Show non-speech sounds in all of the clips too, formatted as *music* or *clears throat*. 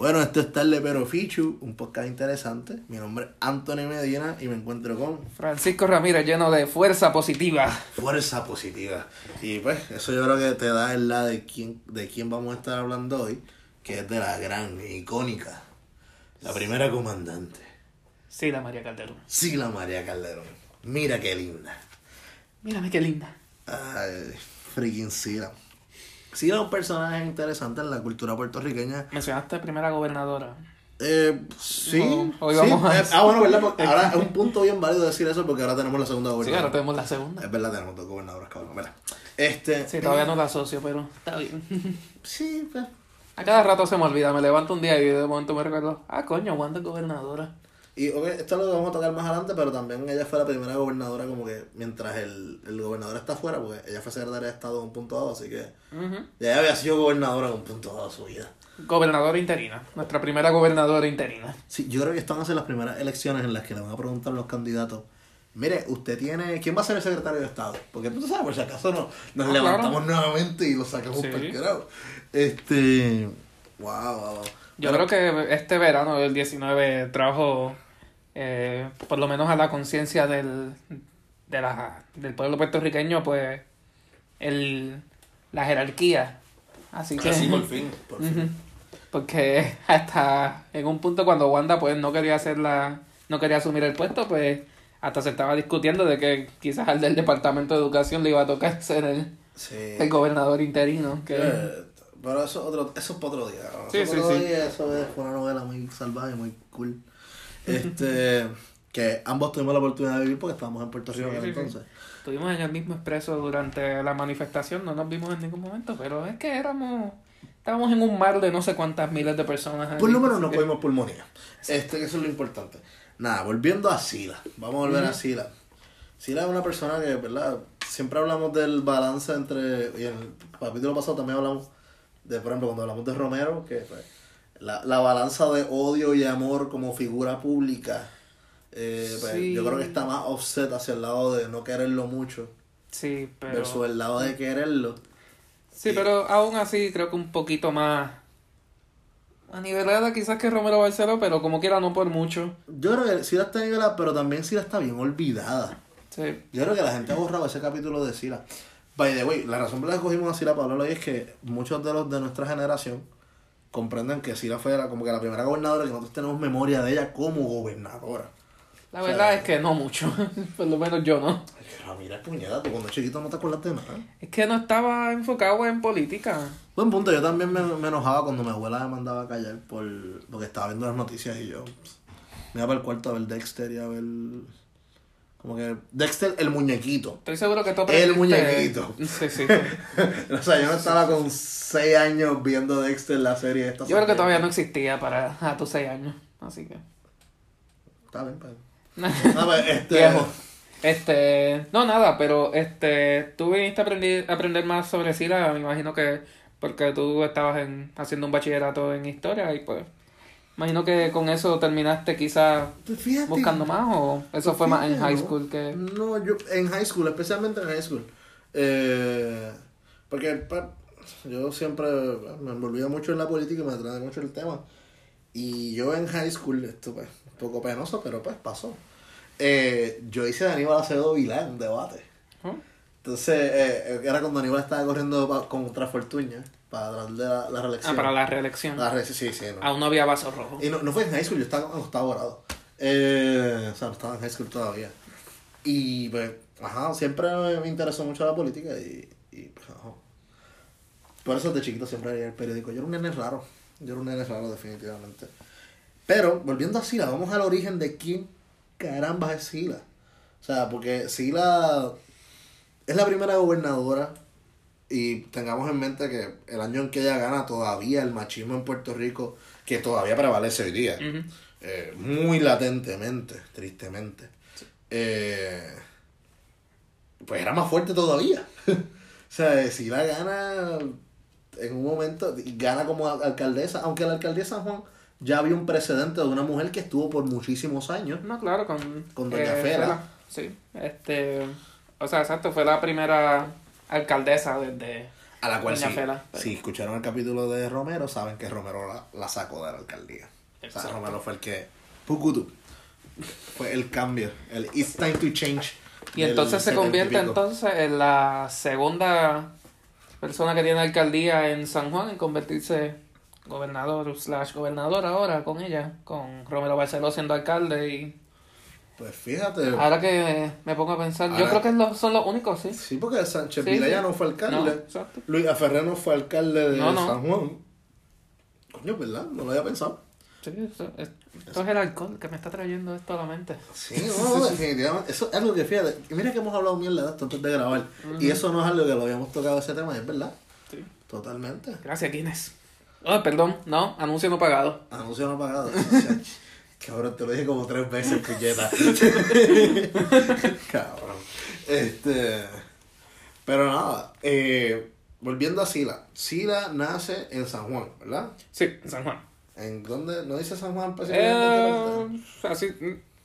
Bueno, esto es Tarde Pero Fichu, un podcast interesante. Mi nombre es Anthony Medina y me encuentro con Francisco Ramírez, lleno de fuerza positiva. Fuerza Positiva. Y pues, eso yo creo que te da el la de quién, de quién vamos a estar hablando hoy, que es de la gran, icónica, la primera comandante, Sí, la María Calderón. Sila María Calderón. Mira qué linda. Mírame qué linda. Ay, freaking Sila. Sila es un personaje interesante en la cultura puertorriqueña. Mencionaste primera gobernadora. Eh, sí. No, hoy sí. vamos a- Eh, Ah, bueno, ¿verdad? Porque ahora es un punto bien válido decir eso porque ahora tenemos la segunda Sí, gobernadora. ahora tenemos la segunda. Es verdad, tenemos dos gobernadoras, cabrón. Mira. Este. Sí, todavía no la asocio, pero está bien. *laughs* Sí, pues. A cada rato se me olvida, me levanto un día y de momento me recuerdo, ah, coño, Wanda es gobernadora. Y ok, esto lo vamos a tocar más adelante, pero también ella fue la primera gobernadora, como que mientras el, el gobernador está afuera, porque ella fue secretaria de Estado en un punto dado, así que. Ujú. Ya había sido gobernadora en un punto dado de su vida. Gobernadora interina, nuestra primera gobernadora interina. Sí, yo creo que estas van a ser las primeras elecciones en las que le van a preguntar a los candidatos. Mire, usted tiene. ¿Quién va a ser el secretario de Estado? Porque tú sabes, por si acaso no, nos Ah, levantamos nuevamente y lo sacamos Sí. Este. Wow, wow, wow. Yo Pero- creo que este verano del 19 trajo eh, por lo menos a la conciencia del, de la, del pueblo puertorriqueño, pues, el, la jerarquía. Así que... Así por fin. Por fin. Porque *laughs* hasta en un punto cuando Wanda pues no quería hacer la, no quería asumir el puesto, pues hasta se estaba discutiendo de que quizás al del departamento de educación le iba a tocar *laughs* ser el, Sí. el gobernador interino. Que, Eh, pero eso, otro, eso es para otro día. ¿no? Sí, eso sí, otro sí. día, eso es una novela muy salvaje, muy cool. Este, *laughs* que ambos tuvimos la oportunidad de vivir porque estábamos en Puerto Rico Sí, en sí, entonces. Estuvimos en el mismo expreso durante la manifestación, no nos vimos en ningún momento, pero es que éramos, estábamos en un mar de no sé cuántas miles de personas. Por lo menos no cogimos pulmonía. Este, que eso es lo importante. Nada, volviendo a Sila. Vamos a volver a Sila. Sila es una persona que, ¿verdad? Siempre hablamos del balance entre. Y en el capítulo pasado también hablamos de, por ejemplo, cuando hablamos de Romero, que pues, la, la balanza de odio y amor como figura pública. eh, pues, Sí. Yo creo que está más offset hacia el lado de no quererlo mucho Sí, pero... versus el lado de quererlo. Sí, pero aún así creo que un poquito más a nivelada quizás que Romero Barceló, pero como quiera no por mucho. Yo creo que Sila está nivelada, pero también Sila está bien olvidada. Sí. Yo creo que la gente ha borrado ese capítulo de Sila. By the way, la razón por la que cogimos a Sila hoy es que muchos de los de nuestra generación comprenden que Sila fue la- como que la primera gobernadora que nosotros tenemos memoria de ella como gobernadora. La O sea, verdad es que no mucho, *laughs* por lo menos yo no. Pero mira, puñeta, tú cuando chiquito no te acuerdas de nada. Es que no estaba enfocado en política. Buen punto, yo también me, me enojaba cuando mi abuela me mandaba a callar por porque estaba viendo las noticias y yo pues, me iba para el cuarto a ver Dexter y a ver... Como que Dexter, el muñequito. Estoy seguro que tú El muñequito. *laughs* Sí, sí. *laughs* o sea, yo no estaba con 6 años viendo Dexter la serie esta. Yo creo que todavía no existía para a tus seis años, así que... Está bien, pues. *laughs* Ah, pues, este... Este, no nada, pero este, tú viniste a aprender, a aprender más sobre Sila, me imagino que porque tú estabas en, haciendo un bachillerato en historia y pues, imagino que con eso terminaste quizás Pues buscando más o eso fue más en high ¿no? school que... No, yo en high school, especialmente en high school. Eh, porque yo siempre me envolvía mucho en la política y me atrae mucho el tema. Y yo en high school, esto pues, un poco penoso, pero pues pasó. Eh, yo hice de Aníbal Acevedo Vilá en un debate. ¿Oh? Entonces, eh, era cuando Aníbal estaba corriendo contra Fortuña para de la, la reelección. Ah, para la reelección. La re- sí, sí, sí, no. Aún no había vaso rojo. Y no, no fue en high school, yo estaba en octavo grado. Eh, o sea, no estaba en high school todavía. Y pues, ajá, siempre me interesó mucho la política y, y pues, ajá. Por eso de chiquito siempre leía el periódico. Yo era un nene raro. Yo era un nene raro, definitivamente. Pero, volviendo a Sila, vamos al origen de quién caramba es Sila. O sea, porque Sila es la primera gobernadora y tengamos en mente que el año en que ella gana todavía el machismo en Puerto Rico, que todavía prevalece hoy día, Ujú. eh, muy latentemente, tristemente, eh, pues era más fuerte todavía. *laughs* o sea, si la gana en un momento, gana como al- alcaldesa, aunque la alcaldesa San Juan ya había un precedente de una mujer que estuvo por muchísimos años. No, claro, con... eh, Con Doña Fela. Fela. Sí, este... O sea, exacto, fue la primera alcaldesa desde... A la cual sí, Fela, pero- si escucharon el capítulo de Romero, saben que Romero la, la sacó de la alcaldía. O sea. Romero fue el que... Pucutu. Fue el cambio. El It's time to change. Y entonces se 70 y convierte entonces en la segunda persona que tiene alcaldía en San Juan en convertirse gobernador slash gobernador ahora con ella, con Romero Barceló siendo alcalde y Pues fíjate. ahora que me pongo a pensar, yo creo que son los únicos, sí. Sí, porque Sánchez Sí, no fue No, alcalde. exacto. Luis Aferré no fue alcalde de No, no. San Juan. Coño, ¿verdad? No lo había pensado. Sí, eso, es- esto es el alcohol que me está trayendo esto a la mente. Sí, no, no, *laughs* definitivamente. Eso es algo que fíjate. Mira que hemos hablado mierda de esto antes de grabar. Y eso no es algo que lo habíamos tocado ese tema, es verdad. Sí. Totalmente. Gracias, Guinness. Oh, perdón, no, anuncio no pagado. Anuncio no pagado. *laughs* Cabrón, te lo dije como tres veces, *laughs* puñeta. Cabrón. Este. Pero nada, eh, volviendo a Sila. Sila nace en San Juan, ¿verdad? Sí, en San Juan. ¿En dónde? ¿No dice San Juan específicamente? Eh, así,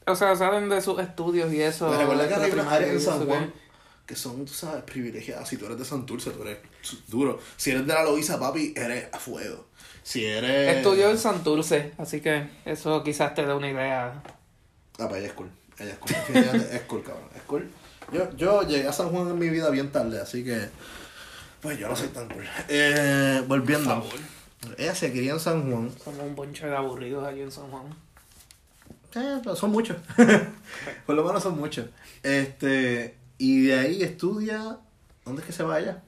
o sea, saben de sus estudios y eso. Me recuerda que hay en San Juan que son, tú sabes, privilegiadas. Si tú eres de Santurce, tú eres duro. Si eres de la Loiza, papi, eres a fuego. Si eres... Estudió en Santurce, así que eso quizás te dé una idea. Ah, pues ella es cool. Ella es cool. Es cool, cabrón. Es cool. Yo, yo llegué a San Juan en mi vida bien tarde, así que... Pues yo no soy tan cool. Eh, volviendo. Ella se quería en San Juan. Somos un bonche de aburridos allí en San Juan. Eh, pero son muchos. *laughs* Por lo menos son muchos. Este... Y de ahí estudia... ¿Dónde es que se va ella?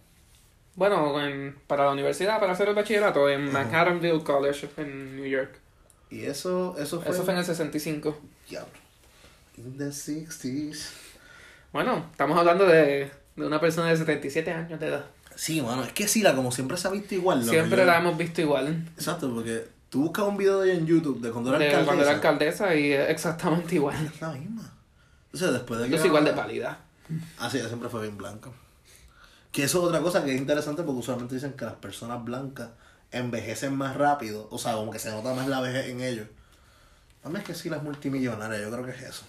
Bueno, en- para la universidad, para hacer el bachillerato en Manhattanville College en New York. Y eso, eso fue... Eso fue en el 65. Diablo. In the 60s. Bueno, estamos hablando de, de una persona de 77 años de edad. Sí, mano, es que Sila, como siempre se ha visto igual. que Siempre la hemos visto igual. Exacto, porque tú buscas un video de ella en YouTube de cuando era De alcaldesa. cuando era alcaldesa y es exactamente igual. Es la misma. O sea, después de que. Soy igual de pálida. Ah, sí, ella siempre fue bien blanca. Que eso es otra cosa que es interesante porque usualmente dicen que las personas blancas envejecen más rápido. O sea, como que se nota más la vejez en ellos. A mí es que sí, las multimillonarias, yo creo que es eso.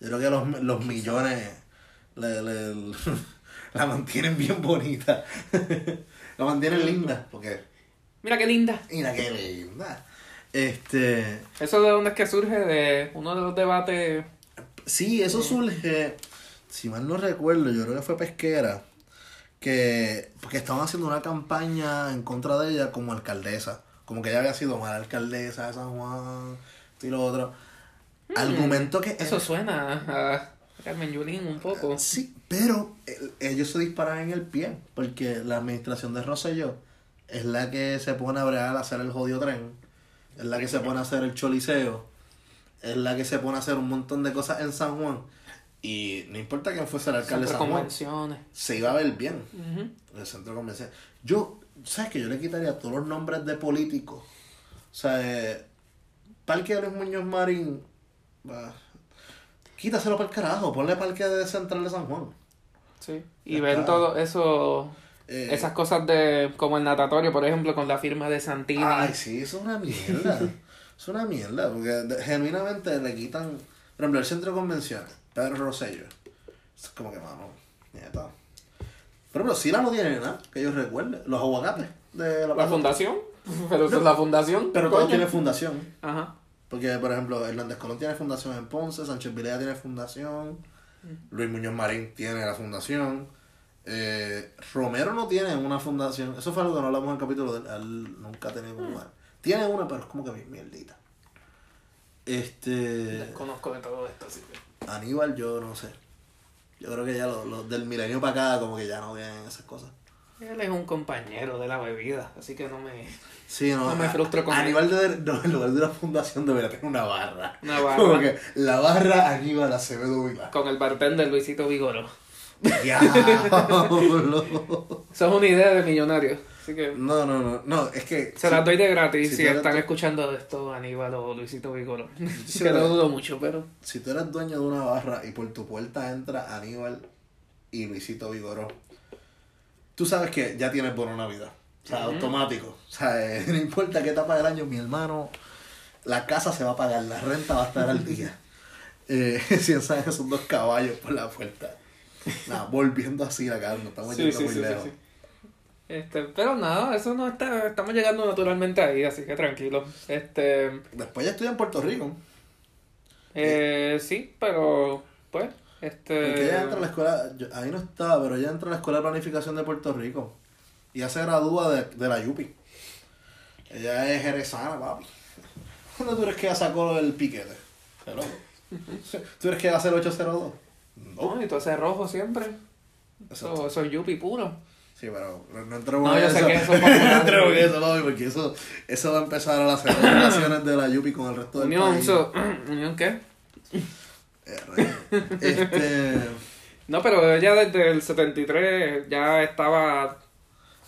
Yo creo que los, los millones le, le- *laughs* la mantienen bien bonita. *laughs* la mantienen linda. Porque, Mira qué linda. mira qué linda. Este. ¿Eso de dónde es que surge? De uno de los debates. Sí, eso surge, si mal no recuerdo, yo creo que fue Pesquera, que porque estaban haciendo una campaña en contra de ella como alcaldesa, como que ella había sido mala alcaldesa de San Juan, y lo otro. Argumento que... Eso suena a Carmen Yulín un poco. Sí, pero el- ellos se disparan en el pie, porque la administración de Rosselló es la que se pone a bregar a hacer el jodido tren, es la que se pone a hacer el choliseo, es la que se pone a hacer un montón de cosas en San Juan. Y no importa quién fuese el alcalde de San Juan, convenciones. se iba a ver bien en el centro comercial. Yo, ¿sabes que Yo le quitaría todos los nombres de políticos. O sea, eh, Parque de Luis Muñoz Marín, bah, quítaselo para el carajo, ponle Parque de Central de San Juan. Sí. Y está. todo eso. Eh, Esas cosas de. Como el natatorio, por ejemplo, con la firma de Santini. Ay, sí, eso es una mierda. *laughs* es una mierda, porque de- genuinamente le quitan, por ejemplo, el centro de convenciones, Pedro Rosello. Es como que, mano, nieta. Por ejemplo, Sila no tiene nada, que yo recuerde. Los aguacates de la La fundación. *laughs* Pero es la fundación. Pero todo tiene fundación. Ajá. Porque, por ejemplo, Hernández Colón tiene fundación en Ponce, Sánchez Vilella tiene fundación, Luis Muñoz Marín tiene la fundación, eh, Romero no tiene una fundación. Eso fue algo que no hablamos en el capítulo de él nunca ha tenido una. Tiene una, pero es como que mierdita. Este. Desconozco de todo esto, así que. Aníbal, yo no sé. Yo creo que ya los, los del milenio para acá, como que ya no tienen esas cosas. Él es un compañero de la bebida, así que no me. Sí, no, No me frustro con Aníbal, de, no, en lugar de una fundación, debería tener una barra. Una barra. Como que la barra Aníbal Acevedo Vila. Con el bartender Luisito Vigoro. Diablo. *laughs* Eso es una idea de millonario. Así que. No, no, no. No, es que. Se las doy de gratis si si, están tú- escuchando esto Aníbal o Luisito Vigoro. *laughs* Sí, que no dudo mucho, pero. Si tú eres dueño de una barra y por tu puerta entra Aníbal y Luisito Vigoró, tú sabes que ya tienes buena Navidad. O sea, automático. O sea, eh, *laughs* no importa qué etapa del año, mi hermano, la casa se va a pagar, la renta va a estar al día. *laughs* Eh, si sabes que son dos caballos por la puerta. Nada, volviendo así acá, no estamos Sí, yendo sí, muy sí, sí, lejos. Este, pero nada, eso no está, estamos llegando naturalmente ahí, así que tranquilo. Este, Después ya estudié en Puerto Rico. eh, sí, pero pues, este. Porque ella entra a la escuela, yo- ahí no estaba, pero ella entra a la Escuela de Planificación de Puerto Rico. Y ya se gradúa de, de la Yupi. Ella es jerezana, papi. *laughs* ¿Cuándo tú eres que ella sacó el piquete? Hello. *laughs* ¿Tú eres que va a hacer 802? No, y todo ese rojo siempre. Eso, eso es yupi puro. Sí, pero no entremos No, en yo sé eso. que eso *laughs* es no entremos en eso, papi, porque eso, eso va a empezar a las relaciones de la Yupi con el resto del Unión, país. so- *clears throat* ¿Unión qué? Eh. Este... *laughs* No, pero ella desde el 73 ya estaba.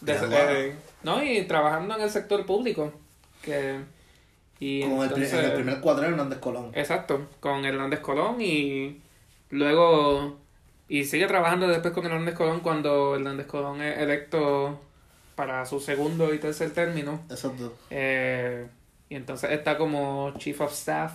desde- eh, no, y trabajando en el sector público. Que. Y Con el, entonces- en el primer cuadrero Hernández Colón. Exacto, con Hernández Colón y luego. Y sigue trabajando después con Hernández Colón cuando Hernández Colón es electo para su segundo y tercer término. Exacto. Eh, y entonces está como Chief of Staff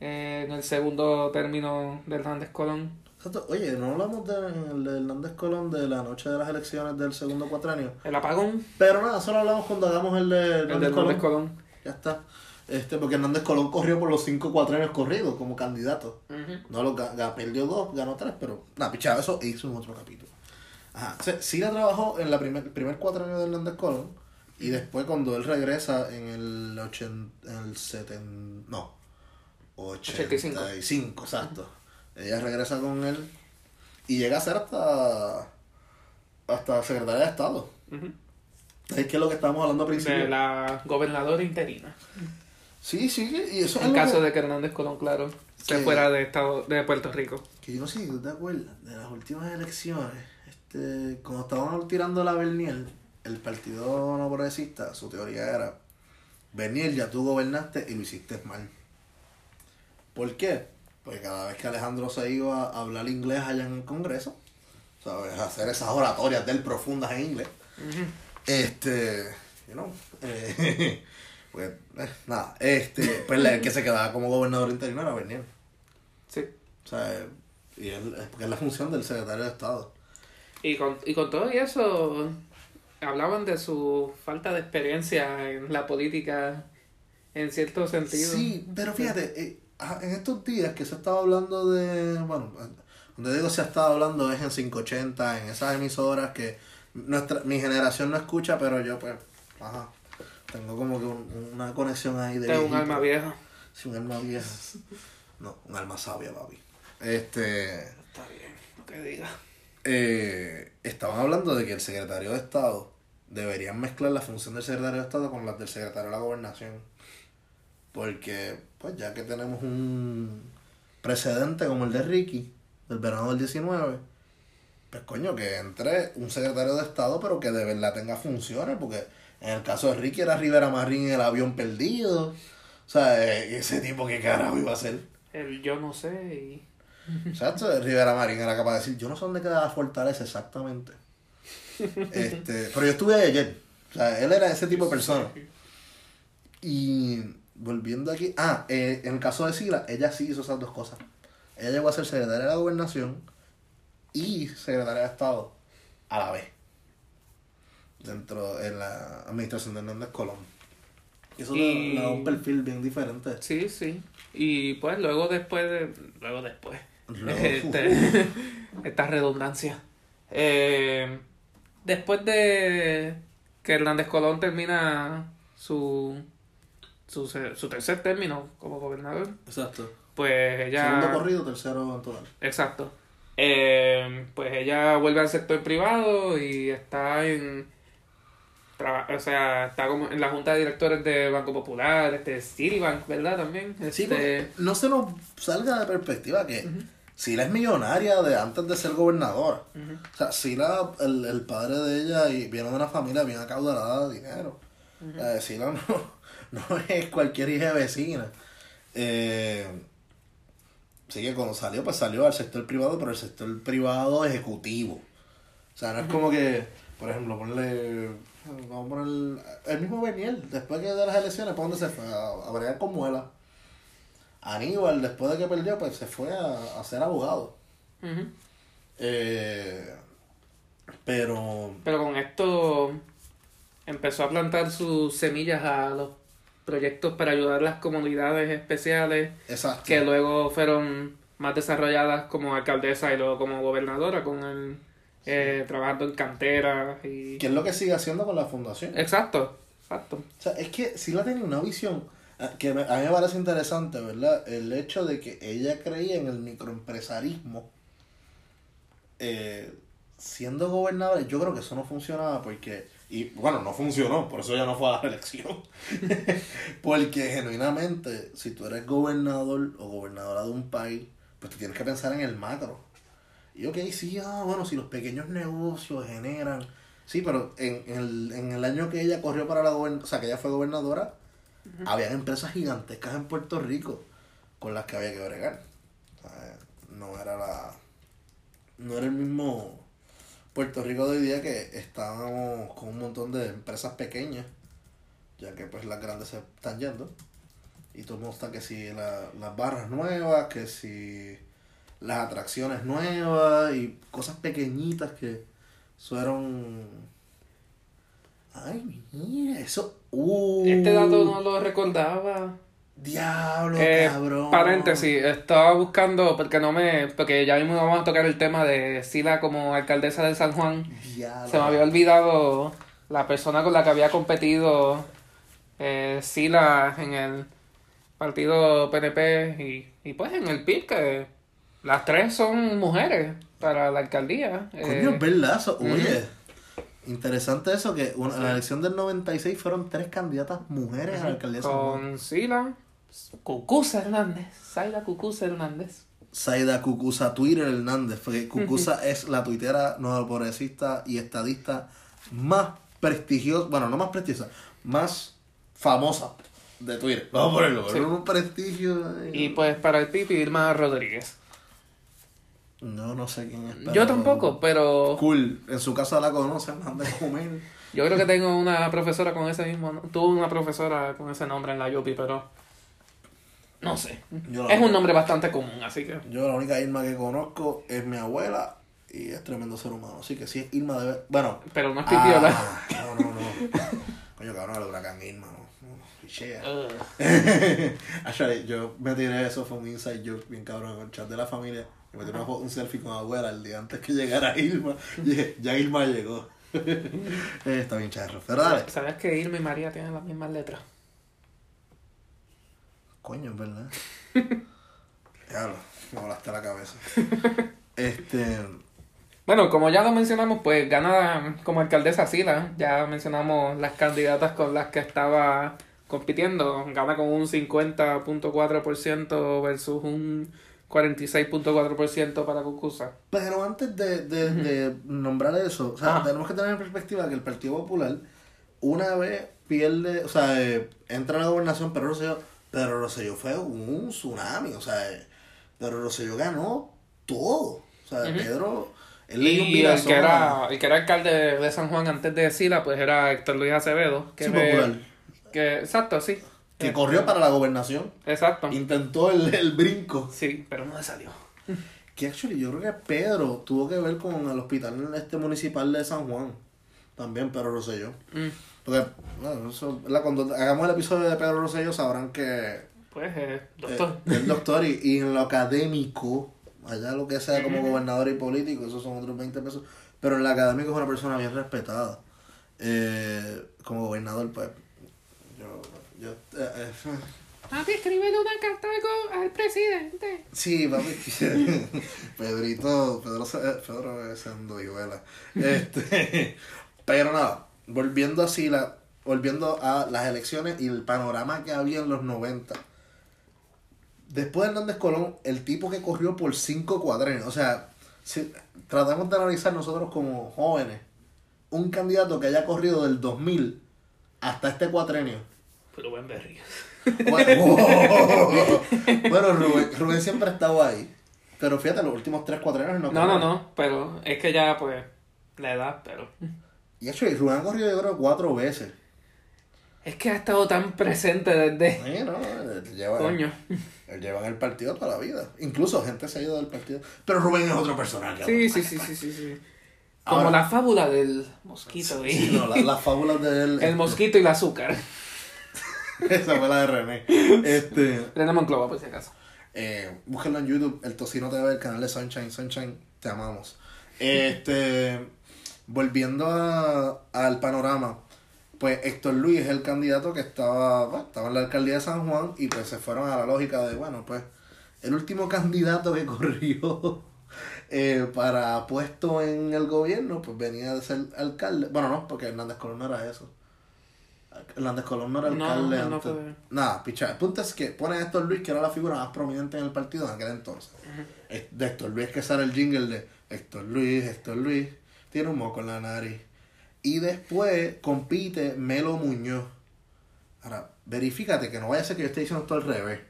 eh, en el segundo término de Hernández Colón. Exacto. Oye, no hablamos de, el de Hernández Colón de la noche de las elecciones del segundo cuatrenio. El apagón, Pero nada, solo hablamos cuando hagamos el de el de Hernández Colón. Hernández Colón. Ya está. Este, porque Hernández Colón corrió por los cinco cuatrenios corridos como candidato. No lo perdió dos, ganó tres, pero nada, pichado, eso hizo en otro capítulo. Ajá. Se- Sila trabajó en la primer, el primer cuatrenio de Hernández Colón y después cuando él regresa en el 80, en el 70, no, 85, 85. exacto. Ella regresa con él y llega a ser hasta hasta secretaria de Estado. Ujú. Es que es lo que estábamos hablando al principio. De la gobernadora interina. Sí, sí, y eso es En caso que- de que Hernández Colón, claro, se fuera de estado de Puerto Rico. Que yo no sé si tú te acuerdas de las últimas elecciones, este, cuando estaban tirando la Bernier, el partido no progresista, su teoría era, Bernier ya tú gobernaste y lo hiciste mal. ¿Por qué? Porque cada vez que Alejandro se iba a hablar inglés allá en el Congreso, ¿sabes? Hacer esas oratorias de él profundas en inglés, este, you know, *laughs* eh, pues, eh, nada, este, pues el que se quedaba como gobernador interino era Bernier. Sí. O sea, y él, es porque es la función del secretario de Estado. Y con, y con todo y eso, hablaban de su falta de experiencia en la política en cierto sentido. Sí, pero fíjate, eh, ah, en estos días que se estaba hablando de, bueno, donde digo se ha estado hablando es en 580, en esas emisoras que nuestra mi generación no escucha, pero yo pues, ajá, tengo como que un- una conexión ahí de... Es un alma vieja. Sí, un alma vieja. No, un alma sabia, papi. Este... Está bien, lo que diga. eh, estaban hablando de que el secretario de Estado deberían mezclar la función del secretario de Estado con la del secretario de la gobernación. Porque, pues ya que tenemos un precedente como el de Ricky, del verano del 19, pues coño, que entre un secretario de Estado, pero que de verdad tenga funciones, porque en el caso de Ricky era Rivera Marín en el avión perdido. O sea, eh, ese tipo que carajo iba a ser. El yo no sé y... Exacto, Rivera Marín era capaz de decir, yo no sé dónde queda la fortaleza exactamente. *laughs* Este, pero yo estuve ahí ayer. O sea, él era ese tipo de persona. Y volviendo aquí, ah, eh, en el caso de Sila, ella sí hizo esas dos cosas. Ella llegó a ser secretaria de la gobernación y secretaria de Estado a la vez. Dentro de la administración de Hernández Colón. Eso Y- le da un perfil bien diferente. Sí, sí. Y pues luego después de... Luego después. *laughs* Este, *laughs* esta redundancia. Eh, después de que Hernández Colón termina su, su, su tercer término como gobernador, Exacto. pues ella... Segundo corrido, tercero en total. Exacto. Eh, pues ella vuelve al sector privado y está en... traba- O sea, está como en la junta de directores de Banco Popular, este Citibank, ¿verdad? También. Sí, Este, porque no se nos salga de perspectiva que Sila es millonaria de antes de ser gobernadora. O sea, Sila, el, el padre de ella, y viene de una familia bien acaudalada de dinero. Eh, Sila no, *laughs* no es cualquier hija vecina. Eh, así que cuando salió, pues salió al sector privado, pero el sector privado ejecutivo. O sea, no es como que, por ejemplo, ponle. Vamos a poner. El mismo Beniel, después que de las elecciones, ¿para dónde se fue? A, a bregar con muela. Aníbal, después de que perdió, pues se fue a, a ser abogado. Ujú. Eh, pero. Pero con esto, empezó a plantar sus semillas a los proyectos para ayudar a las comunidades especiales Exacto. que luego fueron más desarrolladas como alcaldesa y luego como gobernadora con el eh, trabajando en canteras y Que es lo que sigue haciendo con la fundación. exacto exacto O sea, es que si la tiene una visión eh, que a mí me parece interesante, ¿verdad? El hecho de que ella creía en el microempresarismo eh, siendo gobernadora, yo creo que eso no funcionaba porque, y bueno, no funcionó, por eso ya no fue a la reelección. *laughs* porque genuinamente, si tú eres gobernador o gobernadora de un país, pues tú tienes que pensar en el macro. Y ok, sí, ah, bueno, si los pequeños negocios generan. Sí, pero en, en el, en el año que ella corrió para la gobernadora, o sea, que ella fue gobernadora, habían empresas gigantescas en Puerto Rico con las que había que bregar. O sea, no era la. No era el mismo Puerto Rico de hoy día que estábamos con un montón de empresas pequeñas, ya que pues las grandes se están yendo. Y todo el mundo está que si la- las barras nuevas, que si las atracciones nuevas y cosas pequeñitas que fueron... Ay, mira, eso... Uh, este dato no lo recordaba Diablo, Eh, cabrón. paréntesis, estaba buscando, porque no me, porque ya mismo vamos a tocar el tema de Sila como alcaldesa de San Juan. Diablo. Se me había olvidado la persona con la que había competido eh, Sila en el partido PNP y, y pues en el PIB, que las tres son mujeres para la alcaldía. Coño, Eh, es verdad eso. Oye, interesante eso que una- en la elección del 96 fueron tres candidatas mujeres a la alcaldía con Sila, Cucuza Hernández, Zaida Cucuza Hernández. Saida Cucusa Twitter Hernández, porque Cucusa es la tuitera progresista y estadista más prestigiosa, bueno, no más prestigiosa, más famosa de Twitter. Vamos a ponerlo, Sí. un prestigio. Y pues para el PIB Irma Rodríguez. No, no sé quién es. Yo tampoco, pero Cool, en su casa la conocen, *laughs* han de comer. yo creo que tengo una profesora con ese mismo, tuve una profesora con ese nombre en la Yupi, pero no sé. Yo Es un nombre bastante común, así que Yo la única Irma que conozco es mi abuela y es tremendo ser humano. Así que sí es Irma debe... Bueno. pero no es pipiola. Ah, *laughs* no, no, no. Coño, cabrón, el huracán Irma. No. *laughs* Actually, yo me tiré eso, fue un inside joke bien cabrón en el chat de la familia. Me tiré una un selfie con abuela el día antes que llegara Irma. Y dije, ya Irma llegó. *laughs* Eh, Está bien charro. Pero dale. ¿Sabes que Irma y María tienen las mismas letras? Coño, es verdad. *laughs* Diablo, me volaste la cabeza. *laughs* Este. Bueno, como ya lo mencionamos, pues gana como alcaldesa Sila. Ya mencionamos las candidatas con las que estaba compitiendo. Gana con un 50.4% versus un 46.4% para Cucusa. Pero antes de, de, de nombrar eso, o sea, tenemos que tener en perspectiva que el Partido Popular, una vez pierde, o sea, eh, entra a la gobernación, Pedro Rosselló, Pedro Rosselló fue un tsunami, o sea, eh, Pedro Rosselló ganó todo. O sea. Pedro, él le dio un el que, era, el que era alcalde de San Juan antes de Sila, pues era Héctor Luis Acevedo. Que Sí, me- popular. que, exacto, sí. Que Eh, corrió para la gobernación, Exacto. intentó el, el brinco. Sí, pero no le salió. Que actually yo creo que Pedro tuvo que ver con el hospital este municipal de San Juan. También Pedro Rosselló. Mm, Porque, bueno, eso, cuando hagamos el episodio de Pedro Rosselló sabrán que Pues, eh, eh, doctor. el doctor y, y en lo académico, allá lo que sea como gobernador y político, esos son otros 20 pesos. Pero en lo académico es una persona bien respetada. Eh, como gobernador, pues, yo, yo, eh, eh, Papi, escríbele una carta al- al presidente. Sí, papi. *laughs* Pedrito, Pedro, eh, Pedro es andoihuela. Este, *laughs* pero nada, volviendo así, la, volviendo a las elecciones y el panorama que había en los 90. Después de Hernández Colón, el tipo que corrió por cinco cuadrenes, o sea, si tratamos de analizar nosotros como jóvenes, un candidato que haya corrido del 2000 hasta este cuatrenio. Pero buen berrío. Bueno, bueno, Rubén, *laughs* Rubén siempre ha estado ahí. Pero fíjate, los últimos 3, 4 años no No, no, no, pero es que ya, pues, la edad, pero... Y hecho, Rubén ha corrido yo creo cuatro veces. Es que ha estado tan presente desde... Sí, no, él lleva, Coño. él lleva en el partido toda la vida. Incluso gente se ha ido del partido. Pero Rubén es otro personaje. Sí, sí, sí, sí, sí, sí. Como Ahora- la fábula del mosquito y Sí, no, la- las fábulas de él. *laughs* el mosquito y el azúcar. *laughs* Esa fue la de René. Este. René Monclova, por si acaso. Eh, búsquenlo en YouTube, el Tocino TV, el canal de Sunshine. Sunshine, te amamos. Este, volviendo a- al panorama, pues Héctor Luis es el candidato que estaba, bueno, estaba en la alcaldía de San Juan y pues se fueron a la lógica de, bueno, pues el último *laughs* candidato que corrió eh, para puesto en el gobierno, pues venía de ser alcalde. Bueno, no, porque Hernández Colón no era eso. Hernández Colón no era No, alcalde no antes. fue. Nada, picha. El punto es que pone a Héctor Luis, que era la figura más prominente en el partido en aquel entonces. Es- De Héctor Luis que sale el jingle de Héctor Luis, Héctor Luis, tiene un moco en la nariz. Y después compite Melo Muñoz. Ahora, verifícate que no vaya a ser que yo esté diciendo esto al revés.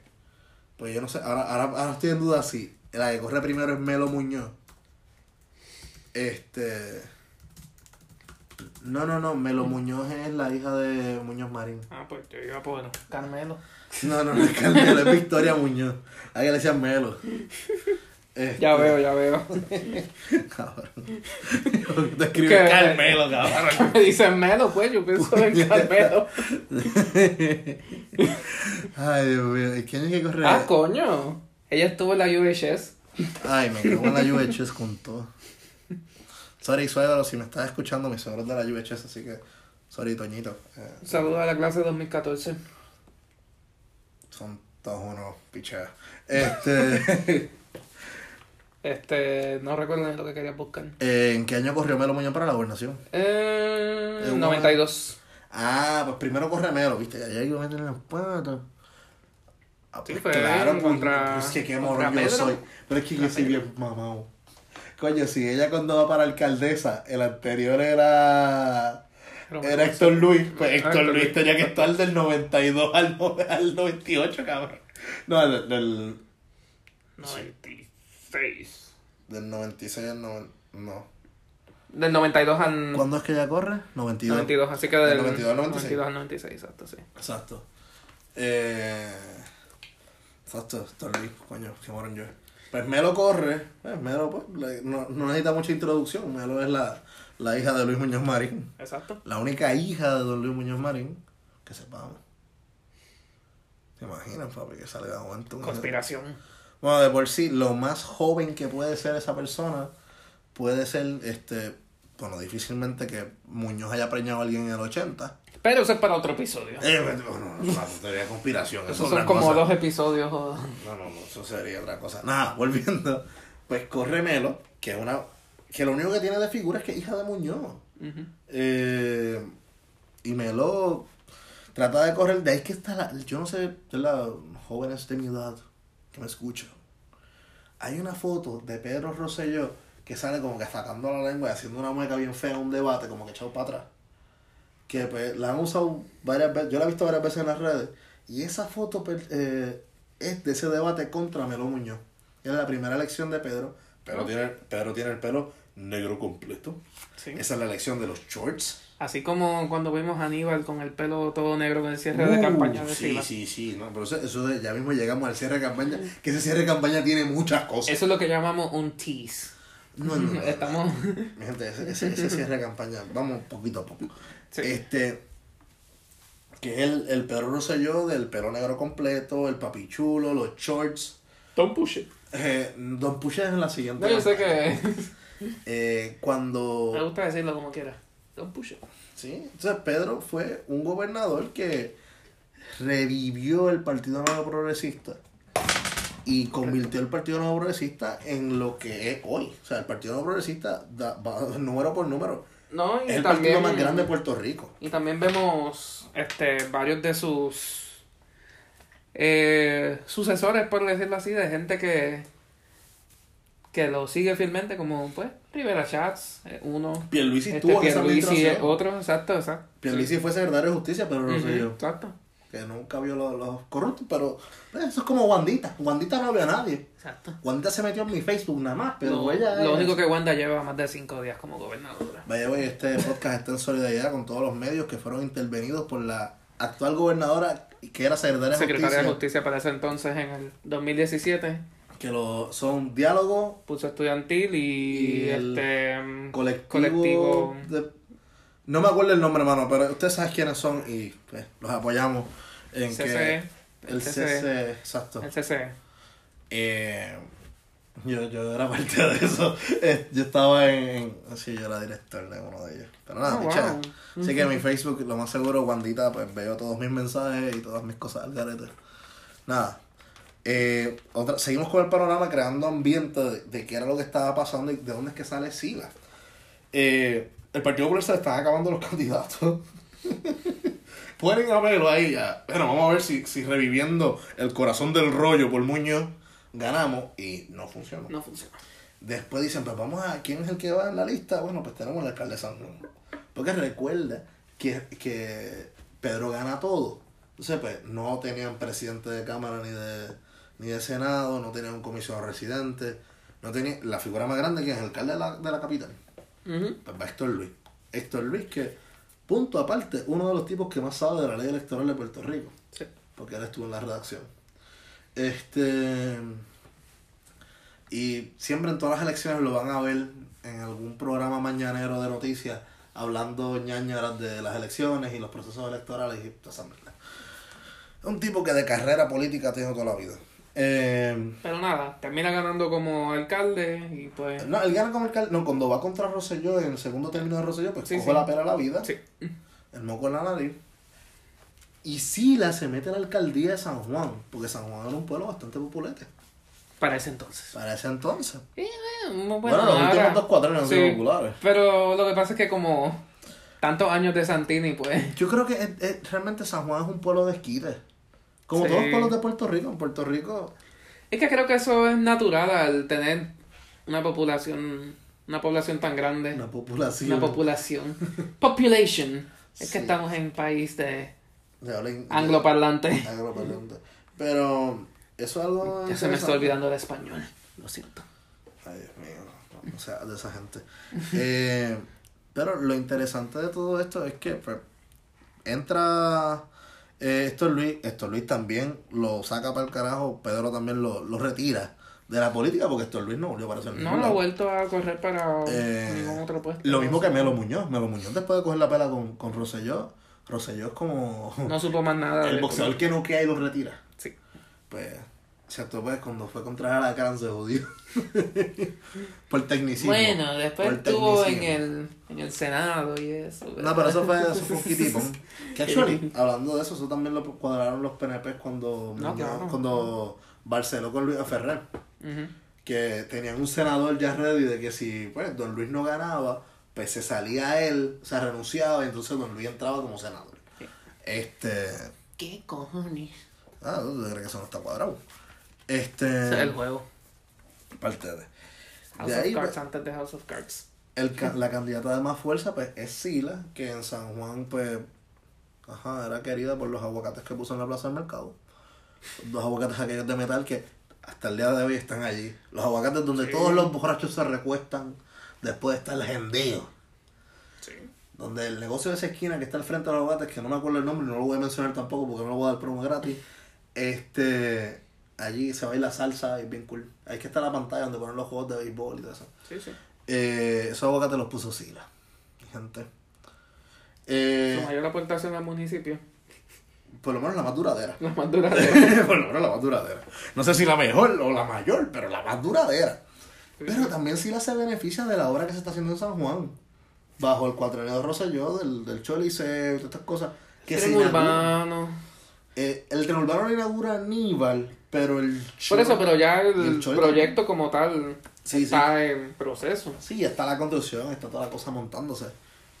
Pues yo no sé, ahora, ahora, ahora estoy en duda si la que corre primero es Melo Muñoz. Este. No, no, no, Melo Muñoz es la hija de Muñoz Marín. Ah, pues yo iba por Carmelo. No, no, no es Carmelo, es Victoria Muñoz. A ella le decían Melo. *laughs* Este, Ya veo, ya veo. Cabrón. *laughs* Te escribe ¿Qué? Carmelo, cabrón. *laughs* Me dicen Melo, pues yo pienso en Carmelo. Ay, Dios mío. ¿Y quién es que corre? Ah, coño. Ella estuvo en la UHS. Ay, me cago en la UHS con todo. Sorry, suegro, si me estás escuchando, mi suegro es de la UHS, así que. Sorry, Toñito. Eh, Saludos a la clase de 2014. son todos unos picheos. Este. *laughs* Este, no recuerdo lo que quería buscar. eh, ¿En qué año corrió Melo Muñoz para la gobernación? Eh, Es un 92. Ah, pues primero corre Melo, ¿viste? Ya iba a meter las patas. Ah, Sí, pues fue claro, pues, contra- pues, es que qué morón yo soy. Pero es que yo soy bien mamado. Coño, si ella cuando va para alcaldesa, el anterior era... Era Héctor Luis, pues Ah, Héctor Héctor Luis Luis. tenía que estar del 92 al, no- al 98, cabrón. No, del, del, 96. del 96 al 90, no. Del 92 al ¿Cuándo es que ella corre? 92. 92, así que Del del 92 al 96. 92 al 96, exacto, sí. Exacto. Eh, exacto, Héctor Luis, coño, qué morón yo. Pues Melo corre, pues Melo pues, no, no necesita mucha introducción, Melo es la, la hija de Luis Muñoz Marín. Exacto. La única hija de don Luis Muñoz Marín, que sepamos. ¿Te imaginas, papi, que sale de momento? Conspiración. Bueno, de por sí, lo más joven que puede ser esa persona puede ser, este, bueno, difícilmente que Muñoz haya preñado a alguien en el 80. Pero eso es para otro episodio. Eh, no, no, teoría de conspiración, eso son como cosa. dos episodios. No, no, no, eso sería otra cosa. Nada, *laughs* volviendo. Pues corre Melo, que es una. Que lo único que tiene de figura es que es hija de Muñoz. Eh, y Melo trata de correr. De ahí que está la. Yo no sé, de las jóvenes de mi edad que me escuchan. Hay una foto de Pedro Rosselló que sale como que sacando la lengua y haciendo una mueca bien fea en un debate, como que echado para atrás. Que pues la han usado varias veces. Yo la he visto varias veces en las redes. Y esa foto per- eh, es de ese debate contra Melo Muñoz. Era la primera elección de Pedro. Pedro, Oh. tiene, Pedro tiene el pelo negro completo. Sí. Esa es la elección de los shorts. Así como cuando vimos a Aníbal con el pelo todo negro con el cierre de campaña de Uh, sí, fila. sí, sí, no, pero eso, eso de- ya mismo llegamos al cierre de campaña, que ese cierre de campaña tiene muchas cosas. Eso es lo que llamamos un tease. No, no, *laughs* no, Estamos. Mi gente, ese, ese, ese cierre de campaña, vamos poquito a poco. Sí. Este, que es el, el Pedro Rosselló del pelo negro completo, el papichulo, los shorts. Don't push it. Eh, Don Pucha es en la siguiente. No, yo sé que. *laughs* Eh, cuando... Me gusta decirlo como quiera. Don't push it. Sí, entonces Pedro fue un gobernador que revivió el Partido Nuevo Progresista y convirtió el Partido Nuevo Progresista en lo que es hoy. O sea, el Partido Nuevo Progresista da, va *laughs* número por número. No, y Es el también. partido más grande de Puerto Rico. Y también vemos este varios de sus eh, sucesores, por decirlo así, de gente que que lo sigue fielmente, como pues Rivera Chats, eh, uno, Pierluisi este esa Pierluisi, administración. otro, exacto, exacto. Pierluisi fue secretario de Justicia, pero no Ujú, sé yo. Exacto, Que nunca vio los, los corruptos, pero pues, eso es como Wandita. Wandita no vio a nadie. exacto. Wandita se metió en mi Facebook nada más, pero lo, ella... lo es- único que Wanda lleva más de cinco días como gobernadora. Vaya, oye, este podcast está en solidaridad con todos los medios que fueron intervenidos por la actual gobernadora que era secretaria de Secretaria de Justicia. Justicia para ese entonces en el 2017. que lo, son diálogos Pulso estudiantil y, este colectivo, colectivo de- no me acuerdo el nombre, hermano, pero ustedes saben quiénes son y pues, los apoyamos en CC, que el CC. CC, exacto. el CC. Eh, yo, yo era parte de eso. Eh, Yo estaba en, Sí, yo era director de uno de ellos. Pero nada, Oh, wow. Así que en mi Facebook, lo más seguro, Wandita, pues veo todos mis mensajes y todas mis cosas al garete. Nada. Eh, otra, seguimos con el panorama creando ambiente de, de qué era lo que estaba pasando y de dónde es que sale Sila. Eh, el Partido Popular se le están acabando los *laughs* candidatos. Pueden haberlo ahí ya. Bueno, vamos a ver si, si reviviendo el corazón del rollo por Muñoz ganamos y no funcionó. No funciona. Después dicen, pues vamos a, ¿quién es el que va en la lista? Bueno, pues tenemos al alcalde de San Juan. Porque recuerda que, que Pedro gana todo. Entonces, pues, no tenían presidente de Cámara ni de, ni de Senado, no tenían un comisionado residente, no tenían la figura más grande que es el alcalde de la, de la capital. Ujú. Pues va Héctor Luis. Héctor Luis, que, punto aparte, uno de los tipos que más sabe de la ley electoral de Puerto Rico Sí. porque él estuvo en la redacción. Este. Y siempre en todas las elecciones lo van a ver en algún programa mañanero de noticias hablando ñañaras de las elecciones y los procesos electorales y toda esa mierda. Un tipo que de carrera política tiene toda la vida. Eh, Pero nada, termina ganando como alcalde y pues... no, él gana como alcalde. No, cuando va contra Rosselló en el segundo término de Rosselló, pues Sí, coge sí. la pera a la vida. Sí. el moco en la nariz. Y Sila se mete a la alcaldía de San Juan, porque San Juan era un pueblo bastante populete Para ese entonces. para ese entonces. Eh, bueno, Bueno, los ahora- últimos dos sido Sí. populares. Pero lo que pasa es que como tantos años de Santini, pues... Yo creo que es- es- realmente San Juan es un pueblo de esquite. Como Sí. todos los pueblos de Puerto Rico. En Puerto Rico, Es que creo que eso es natural al tener una población, una población tan grande. una población. Una población. Population. Es Sí. que estamos en país de de habla in- angloparlante. angloparlante. Pero eso es algo. Ya se me está olvidando el español. Lo siento. Ay, Dios mío, no sea de esa gente. *laughs* Eh, pero lo interesante de todo esto es que pues, entra eh, Héctor Luis, Héctor Luis también lo saca para el carajo, Pedro también lo, lo retira de la política porque Héctor Luis no volvió a aparecer en No lo lado. vuelto a correr para Eh, ningún otro puesto. Lo mismo que Melo Muñoz. Melo Muñoz después de coger la pela con, con Rosselló, Rosselló es como No supo más nada. *laughs* el de- boxeador que no queda y lo retira. Sí. Pues, pues cuando fue contra Alacrán se jodió. *laughs* Por tecnicismo. Bueno, después estuvo en el, en el Senado y eso. No, pero eso fue, eso fue un *laughs* kitipón. Que actually, hablando de eso, eso también lo cuadraron los PNP cuando, No, claro. cuando Barceló con Luis Ferrer. Ujú. Que tenían un senador ya ready de que si pues, don Luis no ganaba, pues se salía él, se renunciaba y entonces don Luis entraba como senador. Este. ¿Qué cojones? Ah, ¿tú crees que eso no está cuadrado? Este. Ese es el juego. Parte de. House De ahí, of Cards pues, antes de House of Cards. el, la candidata de más fuerza pues es Sila, que en San Juan pues ajá, era querida por los aguacates que puso en la plaza del mercado. Dos aguacates aquellos de metal que hasta el día de hoy están allí. Los aguacates donde Sí. todos los borrachos se recuestan después de estar legendeos. Sí. Donde el negocio de esa esquina que está al frente de los aguacates, que no me acuerdo el nombre, no lo voy a mencionar tampoco porque no lo voy a dar promo gratis. Este, allí se baila salsa y es bien cool. Ahí que está la pantalla donde ponen los juegos de béisbol y todo eso. Sí, sí. Eh, esos aguacates los puso Sila, gente. Eh, Su mayor aportación al municipio. por lo menos la más duradera. La más duradera. *laughs* por lo menos la más duradera. No sé si la mejor o la mayor, pero la más duradera. Pero también Sila se beneficia de la obra que se está haciendo en San Juan. Bajo el cuatrenio de Rosselló, del, del Choliseo todas estas cosas. Que se Tren urbano. Eh, el tren urbano lo inaugura Aníbal, pero el Por eso, pero ya el proyecto como tal Sí, sí. está en proceso. Sí, está la construcción, está toda la cosa montándose.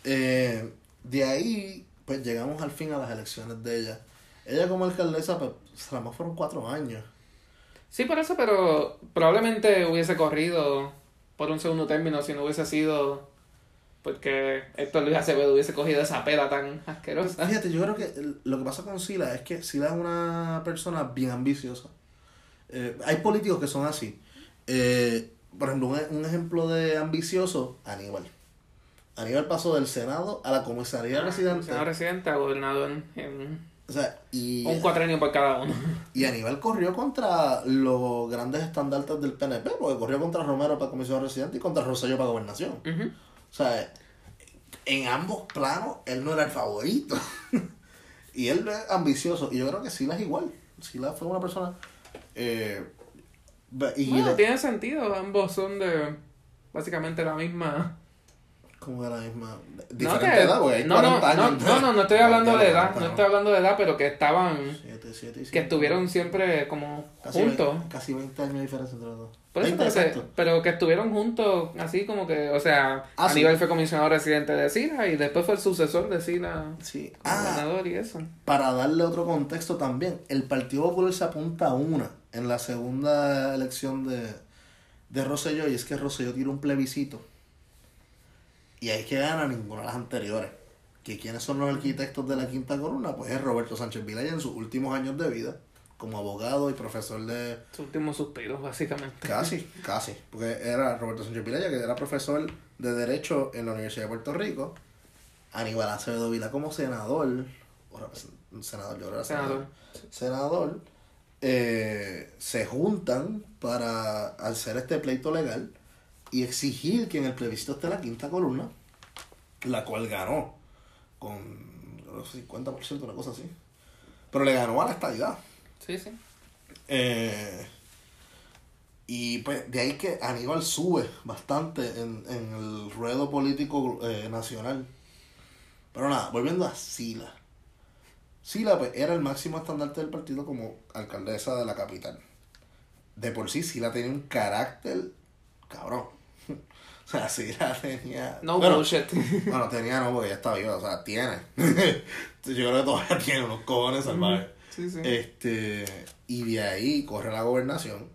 Eh, de ahí, pues llegamos al fin a las elecciones de ella. Ella como alcaldesa, pues, nada más fueron cuatro años. Sí, por eso, pero probablemente hubiese corrido por un segundo término si no hubiese sido porque Héctor Luis Acevedo hubiese cogido esa pela tan asquerosa. Fíjate, yo creo que lo que pasa con Sila es que Sila es una persona bien ambiciosa. Eh, hay políticos que son así. Eh, por ejemplo, un, un ejemplo de ambicioso, Aníbal. Aníbal pasó del Senado a la comisaría residente Senador residente a gobernador en O sea, y, Un cuatrenio por cada uno. y Aníbal corrió contra los grandes estandartes del PNP, porque corrió contra Romero para comisión residente y contra Rosselló para gobernación. Ujú. O sea, en ambos planos, él no era el favorito. *laughs* y él es ambicioso. Y yo creo que Sila es igual. Sila fue una persona. Eh, y bueno, la... tiene sentido. Ambos son de básicamente la misma. Como de la misma. Diferente no, que... edad, güey. No, no, no, no, no, estoy *laughs* hablando de edad. No estoy hablando de edad, pero que estaban. Sí, que estuvieron siempre como juntos. casi 20 años de diferencia entre los dos. Por eso pero que estuvieron juntos así como que, o sea, ah, Aníbal fue comisionado residente de SINA y después fue el sucesor de SINA sí. Ah. Gobernador y eso. Para darle otro contexto también, el Partido Popular se apunta a una en la segunda elección de, de Rosselló y es que Rosselló tiene un plebiscito y ahí que gana ninguna de las anteriores. Que quiénes son los arquitectos de la quinta columna, pues es Roberto Sánchez Vilaya en sus últimos años de vida, como abogado y profesor de, Sus últimos suspiros, básicamente. Casi, casi. Porque era Roberto Sánchez Pilaya, que era profesor de Derecho en la Universidad de Puerto Rico. Aníbal Acevedo Vila como senador. O senador, yo era senador. Senador. Senador. eh, se juntan para hacer este pleito legal y exigir que en el plebiscito esté la quinta columna, la cual ganó con creo que 50%, una cosa así. Pero le ganó a la estadidad. Sí, sí. Eh, y pues de ahí que Aníbal sube bastante en, en el ruedo político eh, nacional. Pero nada, volviendo a Sila. Sila pues, era el máximo estandarte del partido como alcaldesa de la capital. De por sí, Sila tenía un carácter cabrón. O sea, Sila tenía... No bueno, bullshit. *laughs* bueno, tenía no, porque ya está viva, o sea, tiene. *laughs* Yo creo que todavía *laughs* tiene unos cojones salvajes. Sí, sí. Este, y de ahí corre la gobernación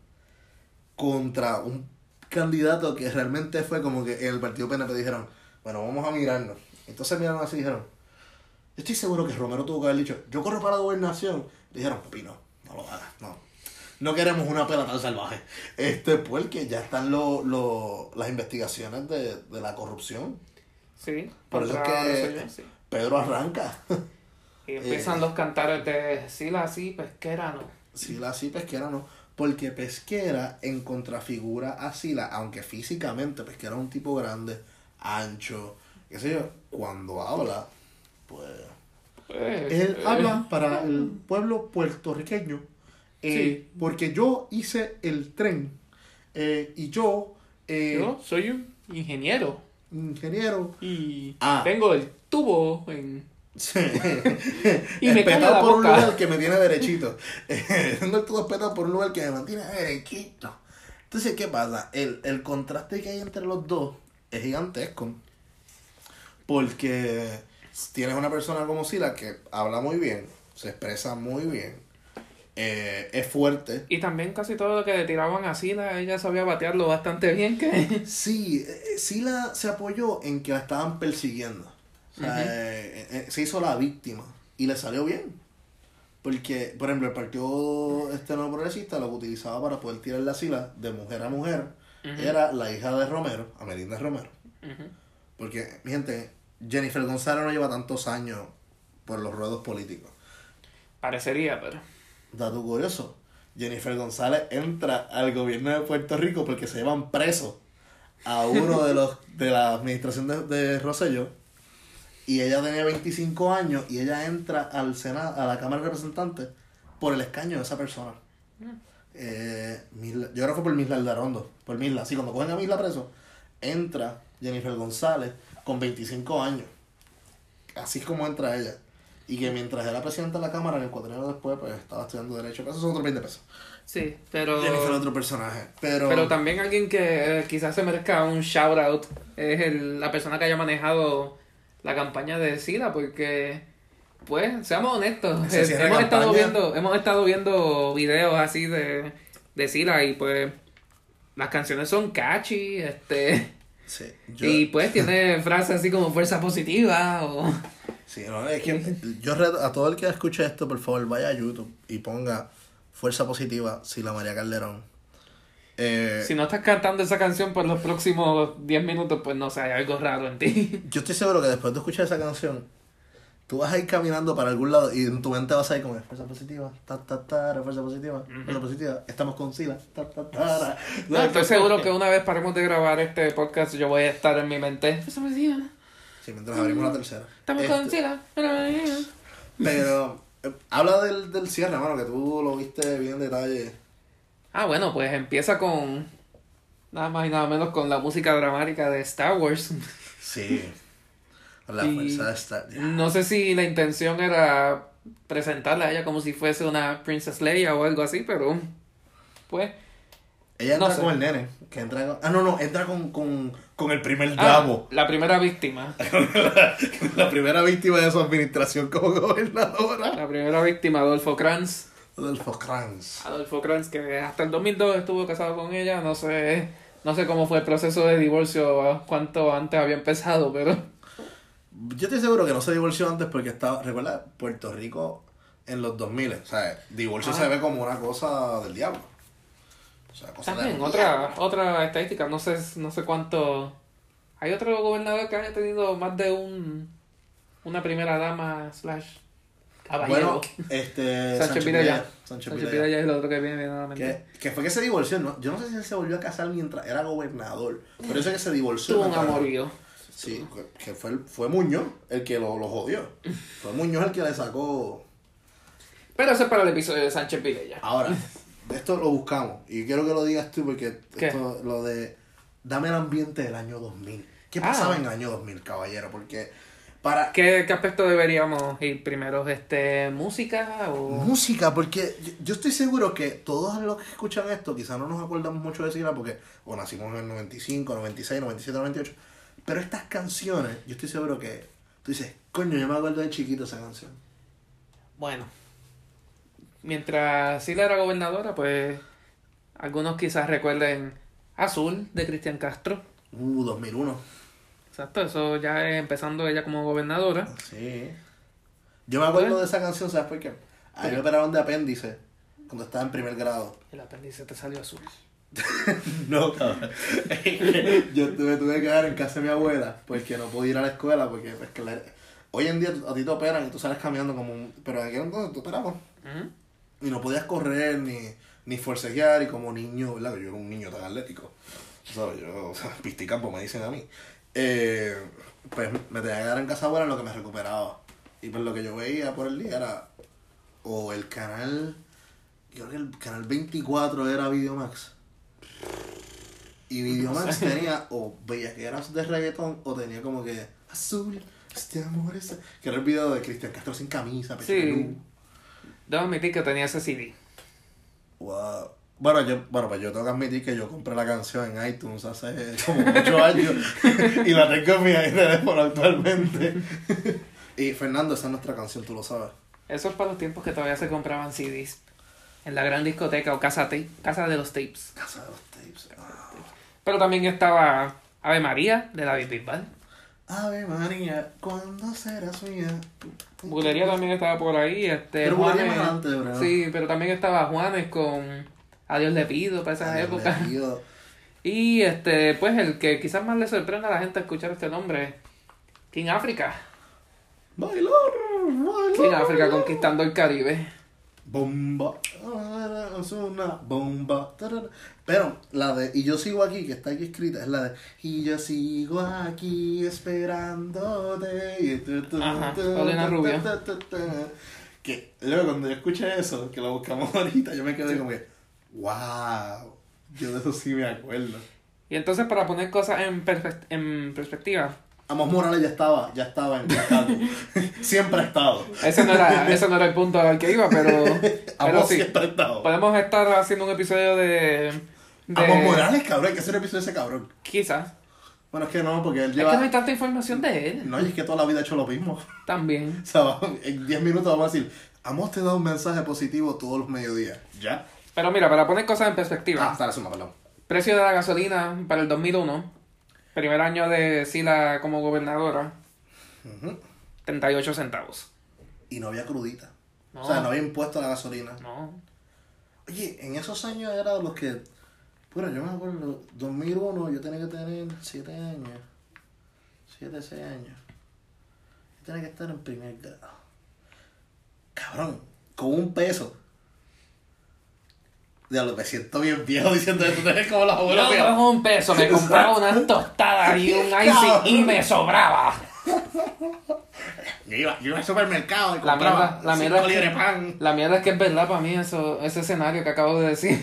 contra un candidato que realmente fue como que en el partido PNP dijeron, bueno, vamos a mirarnos. Entonces miraron así y dijeron, yo estoy seguro que Romero tuvo que haber dicho, yo corro para la gobernación. Dijeron, papi, no, no lo hagas, no. No queremos una pela tan salvaje. Este, porque ya están lo, lo- las investigaciones de, de la corrupción. Sí. Por eso es que sí. Pedro arranca. Y empiezan los cantares de Sila así, pesquera, ¿no? Sila sí, Pesquera no. Porque Pesquera en contrafigura a Sila, aunque físicamente Pesquera es un tipo grande, ancho, qué sé yo, cuando habla, pues... Pues, Él eh, habla para el pueblo puertorriqueño. Eh, Sí. Porque yo hice el tren. eh, y yo, eh, Yo soy un ingeniero ingeniero, y Ah. tengo el tubo en... *laughs* y me cae la por un boca. lugar que me tiene derechito. *laughs* Tengo el todo espetado por un lugar que me mantiene derechito. Entonces, ¿qué pasa? El, el contraste que hay entre los dos es gigantesco. Porque tienes una persona como Sila que habla muy bien, se expresa muy bien, eh, es fuerte. Y también casi todo lo que le tiraban a Sila, ella sabía batearlo bastante bien que... *laughs* Sí, eh, Sila se apoyó en que la estaban persiguiendo. O sea, Ujú. eh, eh, se hizo la víctima y le salió bien. Porque, por ejemplo, el partido este no progresista lo que utilizaba para poder tirar la Sila de mujer a mujer era la hija de Romero, Amelinda Romero. Porque, mi gente, Jennifer González no lleva tantos años por los ruedos políticos. Parecería, pero... Dato curioso, Jennifer González entra al gobierno de Puerto Rico porque se llevan preso a uno de los *laughs* de la administración de, de Rosselló y ella tenía 25 años y ella entra al Senado, a la Cámara de Representantes por el escaño de esa persona. Eh, Misla- yo creo que fue por Misla Aldarondo, por Misla, sí, cuando cogen a Misla preso, entra Jennifer González con 25 años. Así es como entra ella. Y que mientras era presidenta de la Cámara, en el cuatrienio después, pues estaba estudiando Derecho. Pero esos son otros 20 pesos. Sí, pero... Jennifer otro personaje. Pero, Pero también alguien que eh, quizás se merezca un shout out es el- la persona que haya manejado la campaña de SIDA, porque, pues, seamos honestos, Se hemos, estado viendo, hemos estado viendo videos así de, de SIDA y pues las canciones son catchy, este, Sí, yo, y pues tiene frases así como fuerza positiva o... sí, no, es que yo reto a todo el que escuche esto, por favor, vaya a YouTube y ponga Fuerza Positiva, Sila María Calderón. Eh, Si no estás cantando esa canción por los próximos 10 minutos, pues no sé, hay algo raro en ti. *laughs* Yo estoy seguro que después de escuchar esa canción, tú vas a ir caminando para algún lado y en tu mente vas a ir como fuerza positiva, ta, ta, ta, fuerza positiva, fuerza positiva, estamos con Sila, ta, ta, ta. No, estoy seguro que una vez paremos de grabar este podcast yo voy a estar en mi mente. Me decía. Sí, mientras abrimos la tercera. Estamos Este, con Sila. Pero, eh, habla del, del cierre, mano, que tú lo viste bien en detalle. Ah, bueno, pues empieza con nada más y nada menos con la música dramática de Star Wars. Sí. La Y- fuerza de Star No sé si la intención era presentarla a ella como si fuese una Princess Leia o algo así, pero pues Ella No entra sé. con el nene. Que entra con- Ah, no, no, entra con, con, con el primer ah, Davo. la primera víctima, *laughs* la primera víctima de su administración como gobernadora. la primera víctima Adolfo Kranz. Adolfo Kranz. Adolfo Kranz que hasta el 2002 estuvo casado con ella, no sé, no sé cómo fue el proceso de divorcio, cuánto antes había empezado, pero *laughs* Yo estoy seguro que no se divorció antes porque estaba, recuerda, Puerto Rico en los 2000, o sea, divorcio Ah. se ve como una cosa del diablo. O sea, cosa también otra otra estadística, no sé no sé cuánto hay otro gobernador que haya tenido más de un una primera dama slash caballero. Bueno, *laughs* este. Sánchez Videla. Sánchez. Videla es el otro que viene a la mente. Que, que fue que se divorció, ¿no? Yo no sé si él se volvió a casar mientras era gobernador. Pero eso es que se divorció. Tuvo un amorío. Sí, que fue, fue Muñoz el que lo, lo jodió. Fue Muñoz el que le sacó. Pero eso es para el episodio de Sánchez Vilella. Ahora, *laughs* esto lo buscamos. Y quiero que lo digas tú porque ¿Qué? esto, lo de. Dame el ambiente del año 2000. ¿Qué Ah. pasaba en el año 2000, caballero? Porque para. ¿Qué, ¿Qué aspecto deberíamos ir primero? Este, ¿Música o...? Música, porque yo, yo estoy seguro que todos los que escuchan esto, quizás no nos acordamos mucho de Sila porque o nacimos en el 95, 96, 97, 98. Pero estas canciones, yo estoy seguro que tú dices, coño, yo me acuerdo de chiquito esa canción. Bueno, mientras Sila era gobernadora, pues algunos quizás recuerden Azul de Cristian Castro. Uh, 2001. Exacto, eso ya es empezando ella como gobernadora. Sí. Yo me acuerdo ¿Eh? de esa canción, ¿sabes por qué? A mí me operaron de apéndice cuando estaba en primer grado. El apéndice te salió azul. *laughs* No, cabrón. *laughs* Yo me tuve que quedar en casa de mi abuela porque no podía ir a la escuela porque pues, que la- hoy en día a ti te operan y tú sales caminando como un... Pero en aquel entonces tú operabas Ujú. Y no podías correr ni, ni forcejear y como niño, ¿verdad? Yo era un niño tan atlético. ¿Sabes? Yo, o sea, *laughs* pisticampo me dicen a mí. Eh, pues me tenía que quedar en casa abuela en lo que me recuperaba. Y pues lo que yo veía por el día era o el canal, creo que el canal 24 era Videomax. Y Videomax tenía o bellaqueras de reggaetón o tenía como que azul, este amor es... Que era el video de Cristian Castro sin camisa, pecho Sí. Debo admitir que tenía ese CD. Wow. Bueno, yo, bueno, pues yo tengo que admitir que yo compré la canción en iTunes hace como 8 años *laughs* y la tengo en mi teléfono actualmente. y Fernando, esa es nuestra canción, tú lo sabes. Eso es para los tiempos que todavía se compraban CDs. En la gran discoteca o casa, tape, casa de los tapes. Casa de los tapes. Ah. Pero también estaba Ave María de David Bisbal. Ave María, ¿cuándo serás mía? Bulería también estaba por ahí. Este, Pero Juanes- más adelante, bro. Sí, pero también estaba Juanes con A Dios le pido para esas épocas. me pido. *laughs* Y este, pues el que quizás más le sorprenda a la gente escuchar este nombre, King África. Bailar, bailar. King África conquistando el Caribe. Bomba, ah, es una bomba. Pero la de Y yo sigo aquí, que está aquí escrita, es la de Y yo sigo aquí esperándote. Y tu, tu, Ajá, Paulina Rubio. Que luego cuando yo escuché eso, que lo buscamos *laughs* ahorita, yo me quedé como que, wow, yo de eso sí me acuerdo. Y entonces para poner cosas en, en perspectiva, Amos Morales ya estaba, ya estaba en. *laughs* Siempre ha estado. ese no era, ese no era el punto al que iba, pero, *laughs* pero Amos sí. siempre ha estado. Podemos estar haciendo un episodio de... de Amos Morales, cabrón, hay que hacer un episodio de ese cabrón. Quizás. Bueno, es que no, porque él Es lleva... que no hay tanta información de él. No, y es que toda la vida ha hecho lo mismo. También. *laughs* O sea, en 10 minutos vamos a decir, Amos te da un mensaje positivo todos los mediodías. ¿Ya? Pero mira, para poner cosas en perspectiva. Ah, está la suma, perdón. Precio de la gasolina para el 2001. Primer año de Sila como gobernadora. Ujú. 38 centavos. Y no había crudita. No. O sea, no había impuesto a la gasolina. No. Oye, en esos años era los que... Bueno, yo me acuerdo, 2001 yo tenía que tener 7 años. 7, 6 años. tiene que estar en primer grado. Cabrón, con un peso. Diablo, me siento bien viejo diciendo esto. Tú como los abuelos Yo con un peso me compraba unas *laughs* tostadas y un icy y me sobraba. Yo iba, yo iba al supermercado y La compraba mierda, la mierda, es que, pan. la mierda es que es verdad para mí eso, ese escenario que acabo de decir.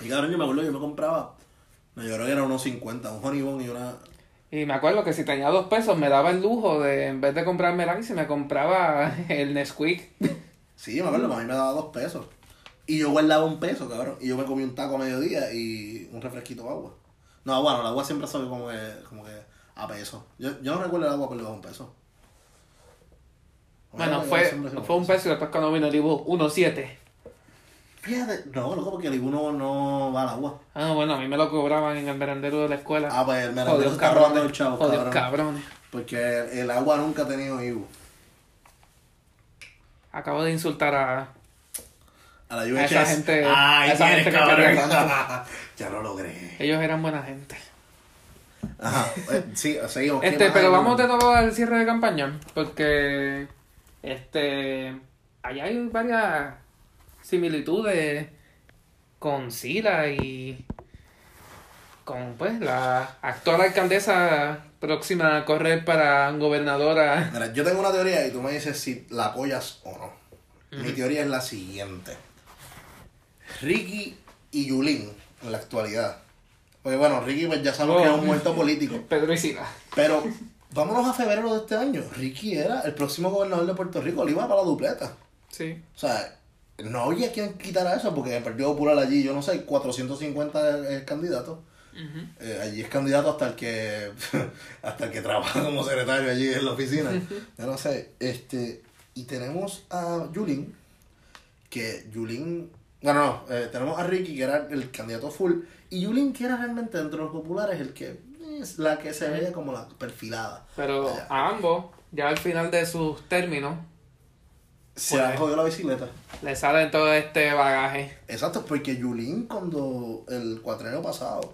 Y cabrón, yo me acuerdo, yo me compraba. No, yo creo que era unos 50, un honey bun y una. Y me acuerdo que si tenía dos pesos me daba el lujo de, en vez de comprarme el icy, me compraba el Nesquik. Sí, me acuerdo, a mí me daba dos pesos. Y yo guardaba un peso, cabrón. Y yo me comí un taco a mediodía y un refresquito de agua. No, agua no, el agua siempre sabe como que, como que a peso. Yo, yo no recuerdo el agua por debajo de un peso. Bueno, fue, fue un peso y después cuando vino el Ibu, 1.7. Fíjate, no, loco, porque el Ibu no va al agua. Ah, bueno, a mí me lo cobraban en el merendero de la escuela. Ah, pues el merendero está robando el chavo, Jodidos cabrón. cabrones. Porque el agua nunca ha tenido Ibu. Acabo de insultar a... A la A UHS. esa gente- Ay, a esa gente que tanto. *laughs* ya lo logré. Ellos eran buena gente. Ajá. eh, Sí, seguimos. ¿Qué Este, pero vamos de nuevo al cierre de campaña, porque este allá hay varias similitudes con Sila y con pues la actual alcaldesa próxima a correr para gobernadora. Mira, yo tengo una teoría y tú me dices si la apoyas o no. Mi teoría es la siguiente. Ricky y Yulín en la actualidad. Porque bueno, Ricky pues ya sabemos que es Oh. un muerto político. *laughs* Pedro y Sila. Pero vámonos a febrero de este año. Ricky era el próximo gobernador de Puerto Rico. Le iba para la dupleta. Sí. O sea, no había quien quitara eso porque el Partido Popular allí, yo no sé, 450 eh, candidatos. Eh, allí es candidato hasta el que *laughs* hasta el que trabaja como secretario allí en la oficina. Yo no sé. Este, y tenemos a Yulín, que Yulín, bueno, no, eh, tenemos a Ricky, que era el candidato full, y Yulín, que era realmente entre los populares el que es la que se veía como la perfilada. Pero Allá. a ambos, ya al final de sus términos, Se Pues- han jodido la bicicleta. le sale todo este bagaje. Exacto, porque Yulín cuando el cuatrenio pasado,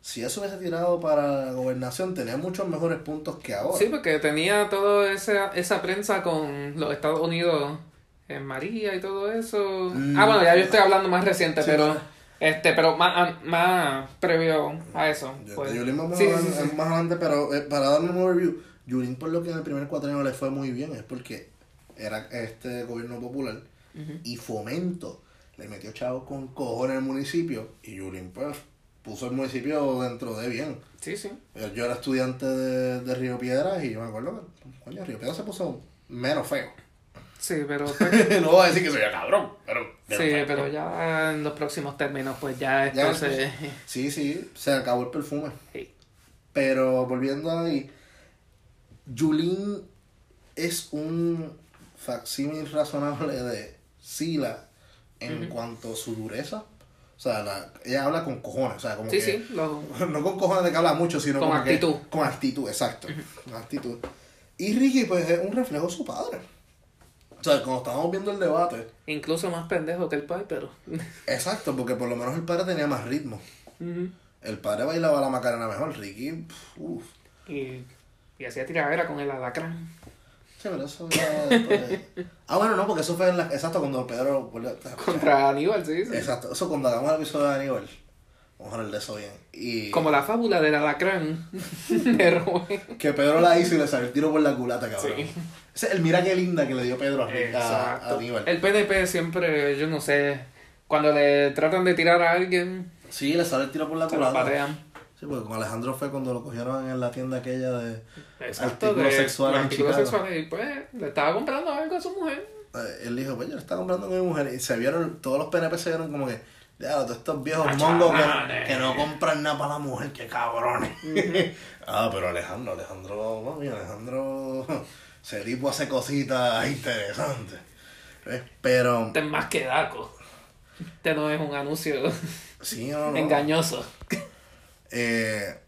si eso hubiese tirado para la gobernación, tenía muchos mejores puntos que ahora. Sí, porque tenía toda esa, esa prensa con los Estados Unidos en María y todo eso. Mm. Ah, bueno, ya yo estoy hablando más reciente, Sí, pero sí. este, pero más, más previo a eso. Yo- pues. Yulín vamos Sí, hablar sí, más adelante, pero eh, para darle un overview, Yulín por lo que en el primer cuatrenio le fue muy bien es porque era este gobierno popular y Fomento le metió chavos con cojones en el municipio y Yulín pues puso el municipio dentro de bien. Sí, sí. Yo era estudiante de, de Río Piedras y yo me acuerdo que, coño, Río Piedras se puso menos feo. Sí, pero *laughs* pues, no voy a decir que soy un cabrón, pero. sí, pero ya en los próximos términos, pues ya esto Ya, se... Sí, sí, se acabó el perfume. Sí. Pero volviendo ahí, Yulín es un facsímil razonable de Sila en cuanto a su dureza. O sea, la- ella habla con cojones, o sea, como Sí, que... sí, lo- No con cojones de que habla mucho, sino Con como que- actitud. con actitud, exacto. Con actitud. Y Ricky, pues, es un reflejo de su padre. O sea, cuando estábamos viendo el debate, incluso más pendejo que el pai, pero... exacto, porque por lo menos el padre tenía más ritmo. El padre bailaba la macarena mejor, Ricky, uf. y, y hacía tiradera con el alacrán. Sí, pero eso ya después. Ah, bueno, no, porque eso fue en la... Exacto, cuando Pedro... Contra Aníbal, sí, sí. Exacto, eso cuando hagamos el episodio de Aníbal. Vamos a hablar de eso bien. Y Como la fábula del alacrán *laughs* de Rubén. que Pedro la hizo y le salió el tiro por la culata, cabrón. Sí. Ese es el mira qué linda que le dio Pedro a, a, a. Aníbal. El PNP siempre, yo no sé, cuando le tratan de tirar a alguien, Sí, le sale el tiro por la culata. Sí, porque con Alejandro fue cuando lo cogieron en la tienda aquella de Exacto, artículos de- sexuales artículos sexuales. Y pues, le estaba comprando algo a su mujer. Eh, él dijo, pues yo le estaba comprando con mi mujer. Y se vieron, todos los PNP se vieron como que, ya, todos estos viejos mongos que, que no compran nada para la mujer, qué cabrones. *laughs* ah, pero Alejandro, Alejandro, mami, Alejandro, *laughs* ese tipo hace cositas interesantes. ¿Ves? Pero, Este es más que Daco. Este no es un anuncio sí, no, no. engañoso. Eh,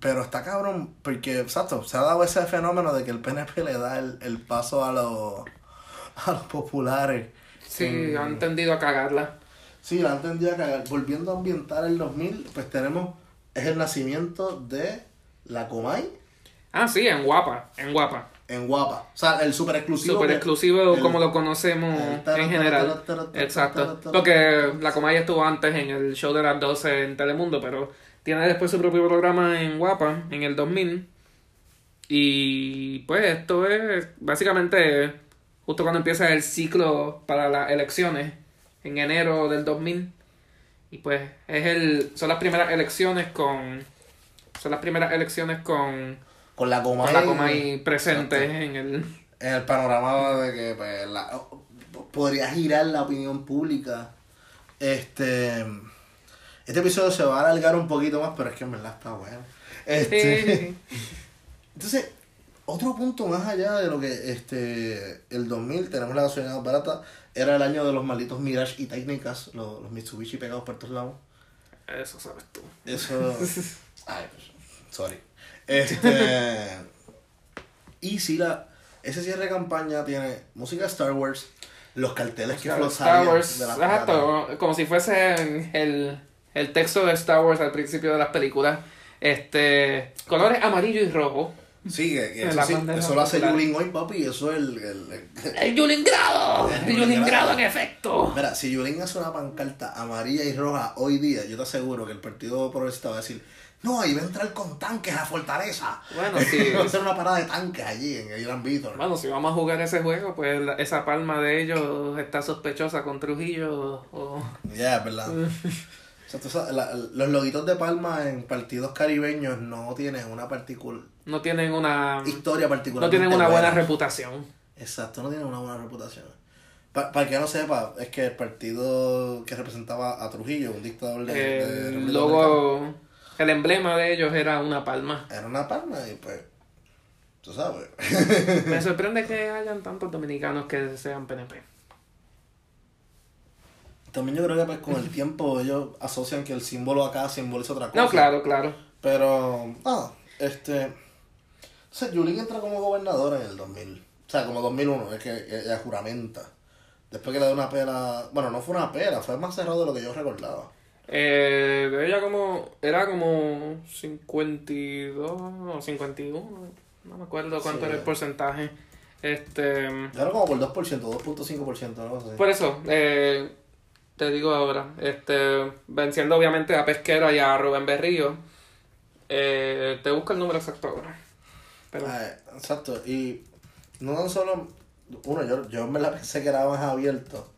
pero está cabrón, porque, exacto, se ha dado ese fenómeno de que el PNP le da el, el paso a los, a los populares. Sí, En- han tendido a cagarla. Sí, la han tendido a cagar. Volviendo a ambientar el 2000, pues tenemos, es el nacimiento de la Comay. Ah, sí, en Guapa, en Guapa. en Guapa. O sea, el super exclusivo. Super exclusivo el- como lo conocemos en general. Exacto. Porque la Comaya estuvo antes en el show de las 12 en Telemundo, pero tiene después su propio programa en Guapa en el 2000. Y pues esto es básicamente justo cuando empieza el ciclo para las elecciones en enero del 2000. Y pues es el son las primeras elecciones con son las primeras elecciones con, Con la con la Comay presente en el En el panorama de que pues, la- podría girar la opinión pública. Este. Este episodio se va a alargar un poquito más, pero es que en verdad está bueno. Este, *laughs* Entonces, otro punto más allá de lo que este el 2000 tenemos la gasolina barata, era el año de los malditos Mirage y técnicas, los, los Mitsubishi pegados por todos lados. Eso sabes tú. Eso. *laughs* Ay, pues, sorry. Este. y si la. Ese cierre de campaña tiene música de Star Wars, los carteles que Star flotaban Wars, de la exacto, como si fuese el, el texto de Star Wars al principio de las películas. Este, colores amarillo y rojo. Sí, que, eso, la sí, bandera eso lo hace. Yulin hoy, papi, eso es el. el- el- *laughs* ¡El Yulingrado! *laughs* ¡El Yulingrado en efecto! Mira, si Yulín hace una pancarta amarilla y roja hoy día, yo te aseguro que el Partido Progresista va a decir, no, ahí va a entrar con tanques a Fortaleza. Bueno, *laughs* sí. va a hacer una parada de tanques allí en Irán Víctor. Bueno, si vamos a jugar ese juego, pues la- esa palma de ellos está sospechosa con Trujillo o... Ya, es verdad. O sea, tú sabes, la- los loguitos de Palma en partidos caribeños no tienen una particular No tienen una... historia particular. No tienen una buena reputación. Exacto, no tienen una buena reputación. Pa- para el que no sepa, es que el partido que representaba a Trujillo, un dictador de, El logo... El emblema de ellos era una palma. Era una palma y pues, tú sabes. *laughs* Me sorprende que hayan tantos dominicanos que sean PNP. También yo creo que pues con el tiempo ellos asocian que el símbolo acá simboliza otra cosa. No, claro, claro. Pero, ah, este. Entonces, Yulín entra como gobernadora en el 2000. O sea, como 2001, es que ella juramenta. Después que le da una pera. Bueno, no fue una pera, fue más cerrado de lo que yo recordaba. Eh, ella como... Era como 52 o 51. No me acuerdo cuánto Sí. era el porcentaje. Este... Era como por 2%, 2.5%, no sé. Por eso, eh, te digo ahora, este, venciendo obviamente a Pesquera y a Rubén Berrío, eh, te busco el número exacto ahora. Ah, exacto, y no tan solo. Uno, yo, yo me la pensé que era más abierto.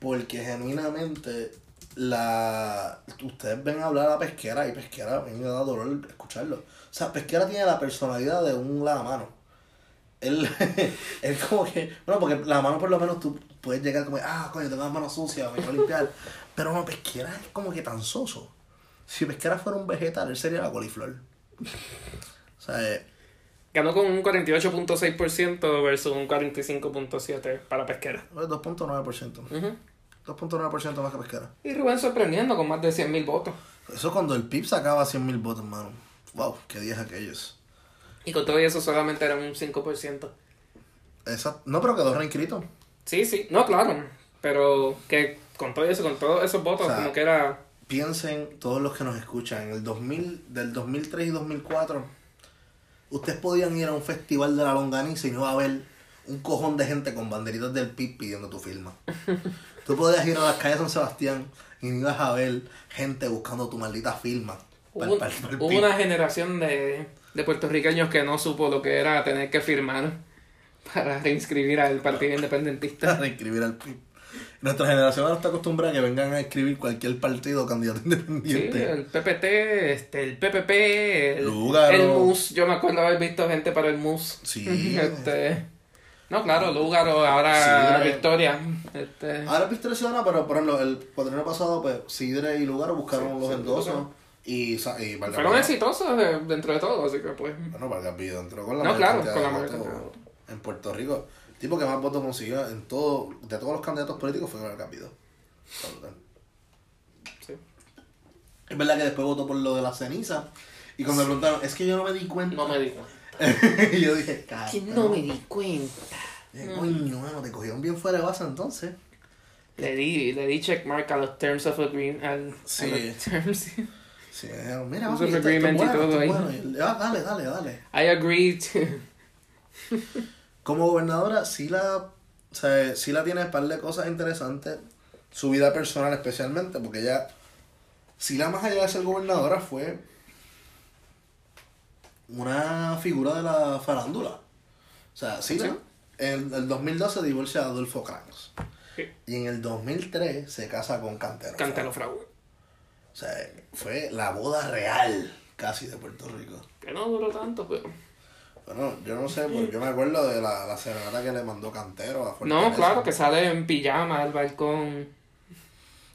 Porque genuinamente la ustedes ven hablar a Pesquera y Pesquera a mí me da dolor escucharlo. O sea, Pesquera tiene la personalidad de un lavamano. Él, *laughs* él como que, bueno, porque la mano por lo menos tú puedes llegar como, ah, coño, tengo las manos sucias, me quiero limpiar. Pero no, Pesquera es como que tan soso. Si Pesquera fuera un vegetal, él sería la coliflor. O sea, eh, ganó con un 48.6% versus un 45.7% para Pesquera. 2.9%. Ujú. 2.9% más que Pesquera. Y Rubén sorprendiendo con más de 100.000 votos. Eso cuando el PIB sacaba 100.000 votos, mano. Wow, qué días aquellos. Y con todo eso solamente era un 5%. Esa, no, pero quedó reinscrito. Sí, sí, no, claro. Pero que con todo eso, con todos esos votos, O sea, como que era... Piensen todos los que nos escuchan, en el 2000, del 2003 y 2004, ustedes podían ir a un festival de la longaniza y no iba a haber un cojón de gente con banderitas del PIB pidiendo tu firma. *laughs* Tú podías ir a las calles de San Sebastián y no ibas a ver gente buscando tu maldita firma. Hubo, una generación de, de puertorriqueños que no supo lo que era tener que firmar para reinscribir al Partido *laughs* Independentista. para inscribir al PIB. Nuestra generación ahora está acostumbrada a que vengan a escribir cualquier partido candidato *laughs* Sí, independiente. el PPT, este, el PPP, el, el MUS. Yo me acuerdo haber visto gente para el MUS. Sí. *laughs* Este, no, claro, Lúgaro, ahora Sí, eh. Victoria. Este, Ahora Victoria Ciudadana, pero por ejemplo, el cuatrienio pasado, pues Sidre y Lugar buscaron Sí, los sí, endosos y, fueron exitosos de- dentro de todo, así que pues. Bueno, Vargas Vidal entró con la No, claro, con la mayor en Puerto Rico. El tipo que más votos consiguió en todo, de todos los candidatos políticos fue Vidal. Está brutal. Sí. Es verdad que después votó por lo de la ceniza. Y cuando me preguntaron, es que yo no me di cuenta. No me di cuenta. y *laughs* yo dije, cara. Que no me di cuenta. Coño, mano, te cogieron bien fuera de base entonces. Le di, le di checkmark a los terms of agreement. Al, Sí. a los terms. Sí, dijeron, mira, el esto es agreement y todo ahí. bueno. "Ah, dale, dale, dale. I agree to, *laughs* Como gobernadora, sí la, o sea, sí la tiene un par de cosas interesantes. Su vida personal especialmente, porque ella, sí la más allá de ser gobernadora, fue una figura de la farándula. O sea, sí, Sí. en el 2012 divorcia de Adolfo Kraus. Sí. Y en el 2003 se casa con Cantero. Cantelo Fraude. O sea, fue la boda real casi de Puerto Rico. Que no duró tanto, pero. Bueno, yo no sé, porque yo me acuerdo de la, la serenata que le mandó Cantero a No, claro, que sale en pijama al balcón.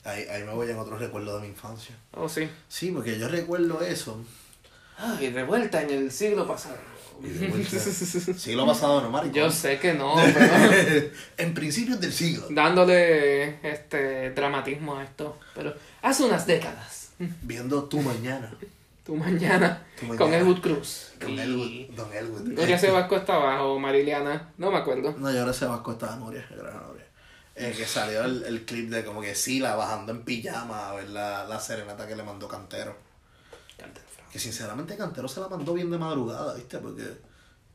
Ahí, ahí me voy en otros recuerdos de mi infancia. Oh, sí. Sí, porque yo recuerdo eso. Ay, revuelta en el siglo pasado. Y de vuelta, *laughs* siglo pasado, ¿no, maricón? Yo sé que no, *laughs* pero. en principios del siglo. dándole este dramatismo a esto. Pero hace unas décadas. Viendo tu mañana. Tu mañana. Tu Con. Elwood Cruz. Con y Elwood. Don Elwood. Gloria Sebasco estaba o Mariliana. No me acuerdo. No, yo ahora se Vasco estaba Nuria, era Nuria. Eh, que salió el, el clip de como que Sila bajando en pijama a ver la, la serenata que le mandó Cantero. Que sinceramente Cantero se la mandó bien de madrugada, ¿viste? Porque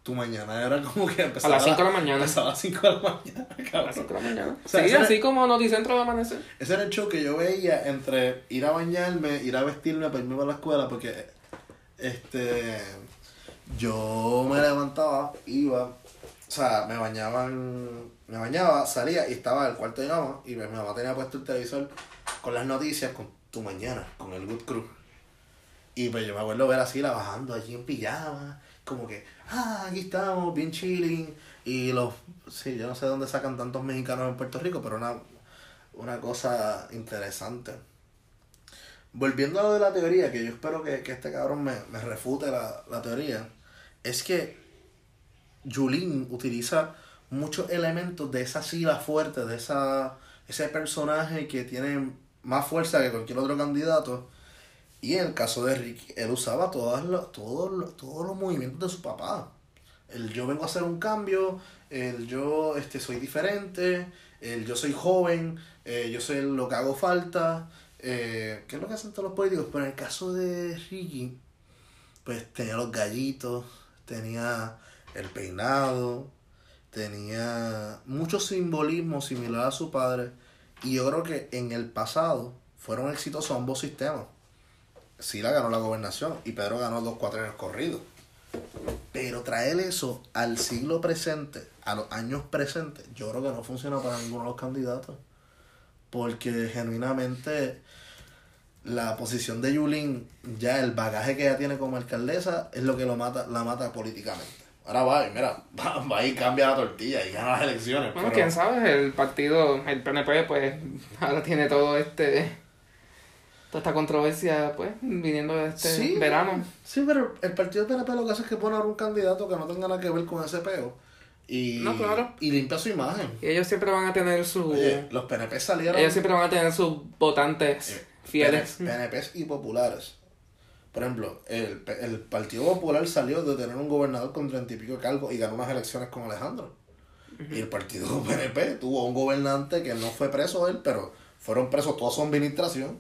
tu mañana era como que empezaba A las cinco de la mañana. Empezaba a las 5 de la mañana, *laughs* A las cabrón. cinco de la mañana. O sea, sí, ese era- así como Noticentro de Amanecer. Ese era el show que yo veía entre ir a bañarme, ir a vestirme para irme para la escuela, porque este yo me levantaba, iba, o sea, me bañaban, me bañaba, salía y estaba en el cuarto de cama y mi mamá tenía puesto el televisor con las noticias con tu mañana, con el Good Crew. Y pues yo me acuerdo ver así la bajando allí en pijama, como que, ah, aquí estamos, bien chilling. Y los, sí, yo no sé dónde sacan tantos mexicanos en Puerto Rico, pero una, una cosa interesante. Volviendo a lo de la teoría, que yo espero que, que este cabrón me, me refute la, la teoría, es que Yulín utiliza muchos elementos de esa sila fuerte, de esa, ese personaje que tiene más fuerza que cualquier otro candidato. Y en el caso de Ricky, él usaba todas los, todos, todos los movimientos de su papá. El yo vengo a hacer un cambio, el yo este, soy diferente, el yo soy joven, eh, yo soy lo que hago falta. Eh, ¿Qué es lo que hacen todos los políticos? Pero en el caso de Ricky, pues tenía los gallitos, tenía el peinado, tenía mucho simbolismo similar a su padre. Y yo creo que en el pasado fueron exitosos ambos sistemas. Sila ganó la gobernación y Pedro ganó dos cuatrenios corridos. Pero traer eso al siglo presente, a los años presentes, yo creo que no funciona para ninguno de los candidatos. Porque genuinamente la posición de Yulín, ya el bagaje que ella tiene como alcaldesa, es lo que lo mata, la mata políticamente. Ahora va y mira, *laughs* va, va y cambia la tortilla y gana las elecciones. Bueno, pero- quién sabe, el partido, el PNP, pues ahora tiene todo este. Toda esta controversia, pues, viniendo de este Sí, verano. Sí, pero el partido PNP lo que hace es que pone a un candidato que no tenga nada que ver con ese peo. Y, No, claro. y limpia su imagen. Y ellos siempre van a tener su. Oye, los PNP salieron. ellos siempre van a tener sus votantes eh, fieles. PNP y populares. Por ejemplo, el, el Partido Popular salió de tener un gobernador con treinta y pico de cargos y ganó unas elecciones con Alejandro. Y el Partido *laughs* PNP tuvo un gobernante que no fue preso él, pero fueron presos toda su administración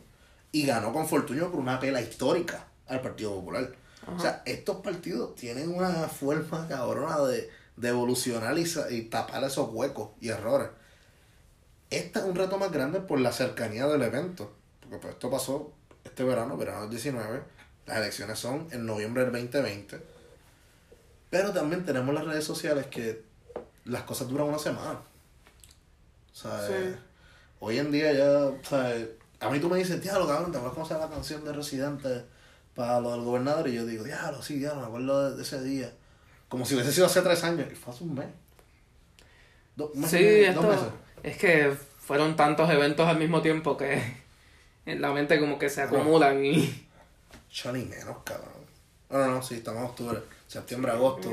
y ganó con Fortunio por una pela histórica al Partido Popular. O sea, estos partidos tienen una forma cabrona de, de evolucionar y, tapar esos huecos y errores. Este es un reto más grande por la cercanía del evento. Porque pues esto pasó este verano, verano del 19. Las elecciones son en noviembre del 2020. Pero también tenemos las redes sociales que las cosas duran una semana. O sea, Sí. eh, hoy en día ya, o sea, a mí tú me dices, diablo, cabrón, ¿te acuerdas cómo se llama la canción de Residente para lo del gobernador? Y yo digo, diablo, sí, diablo, me acuerdo de, ese día. Como si hubiese sido hace tres años. Y fue hace un mes. Dos meses. Sí, dos meses. Es que fueron tantos eventos al mismo tiempo que en la mente como que se acumulan y. Yo ni menos, cabrón. No, no, no, sí, estamos en octubre. Septiembre, agosto.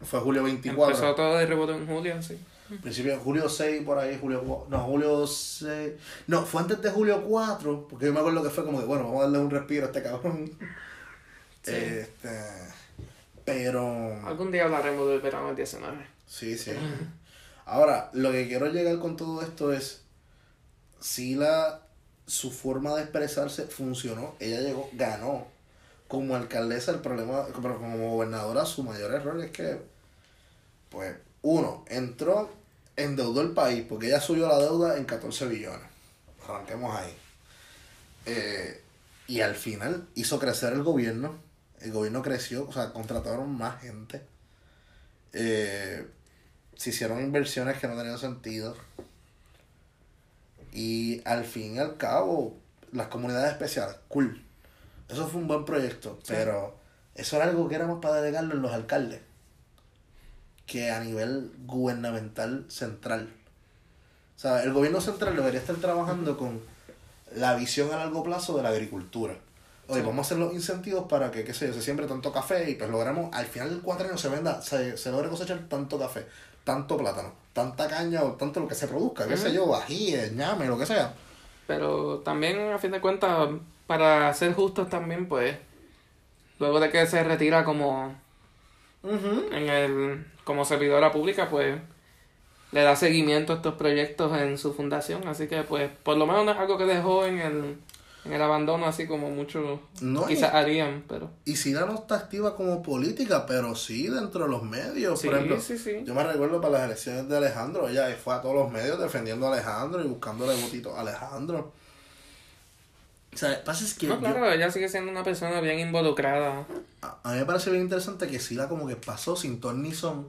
Fue julio 24. Empezó todo de rebote en julio, sí. Principio de julio 6, por ahí, julio 4. No, julio 6. No, fue antes de julio 4. Porque yo me acuerdo que fue como que, bueno, vamos a darle un respiro a este cabrón. *laughs* Sí. Este. Pero. Algún día hablaremos del verano del 19. Sí, sí. *laughs* Ahora, lo que quiero llegar con todo esto es. Si la. Su forma de expresarse funcionó. Ella llegó, ganó. Como alcaldesa, el problema. Pero como gobernadora, su mayor error es que. Pues, uno, entró, endeudó el país, porque ella subió la deuda en 14 billones. Arranquemos ahí. Eh, y al final hizo crecer el gobierno. El gobierno creció, o sea, contrataron más gente. Eh, se hicieron inversiones que no tenían sentido. Y al fin y al cabo, las comunidades especiales, cool. Eso fue un buen proyecto, pero eso era algo que era más para delegarlo en los alcaldes que a nivel gubernamental central. O sea, el gobierno central debería estar trabajando con la visión a largo plazo de la agricultura. Oye, vamos a hacer los incentivos para que, qué sé yo, se siembre tanto café y pues logremos, al final del cuatro años se venda, se, se logre cosechar tanto café, tanto plátano, tanta caña o tanto lo que se produzca, qué sé yo, ajíes, ñame, lo que sea. Pero también, a fin de cuentas, para ser justos también, pues, luego de que se retira como en el como servidora pública, pues le da seguimiento a estos proyectos en su fundación, así que pues por lo menos no es algo que dejó en el, en el abandono así como muchos No, quizás y- harían, pero Y Sila no está activa como política, pero sí dentro de los medios. Sí, Por ejemplo, sí, sí. yo me recuerdo para las elecciones de Alejandro, ella fue a todos los medios defendiendo a Alejandro y buscándole votitos a Alejandro. O sea, pasa es que no, yo- claro, ella sigue siendo una persona bien involucrada. a, a mí me parece bien interesante que Sila como que pasó sin ton ni son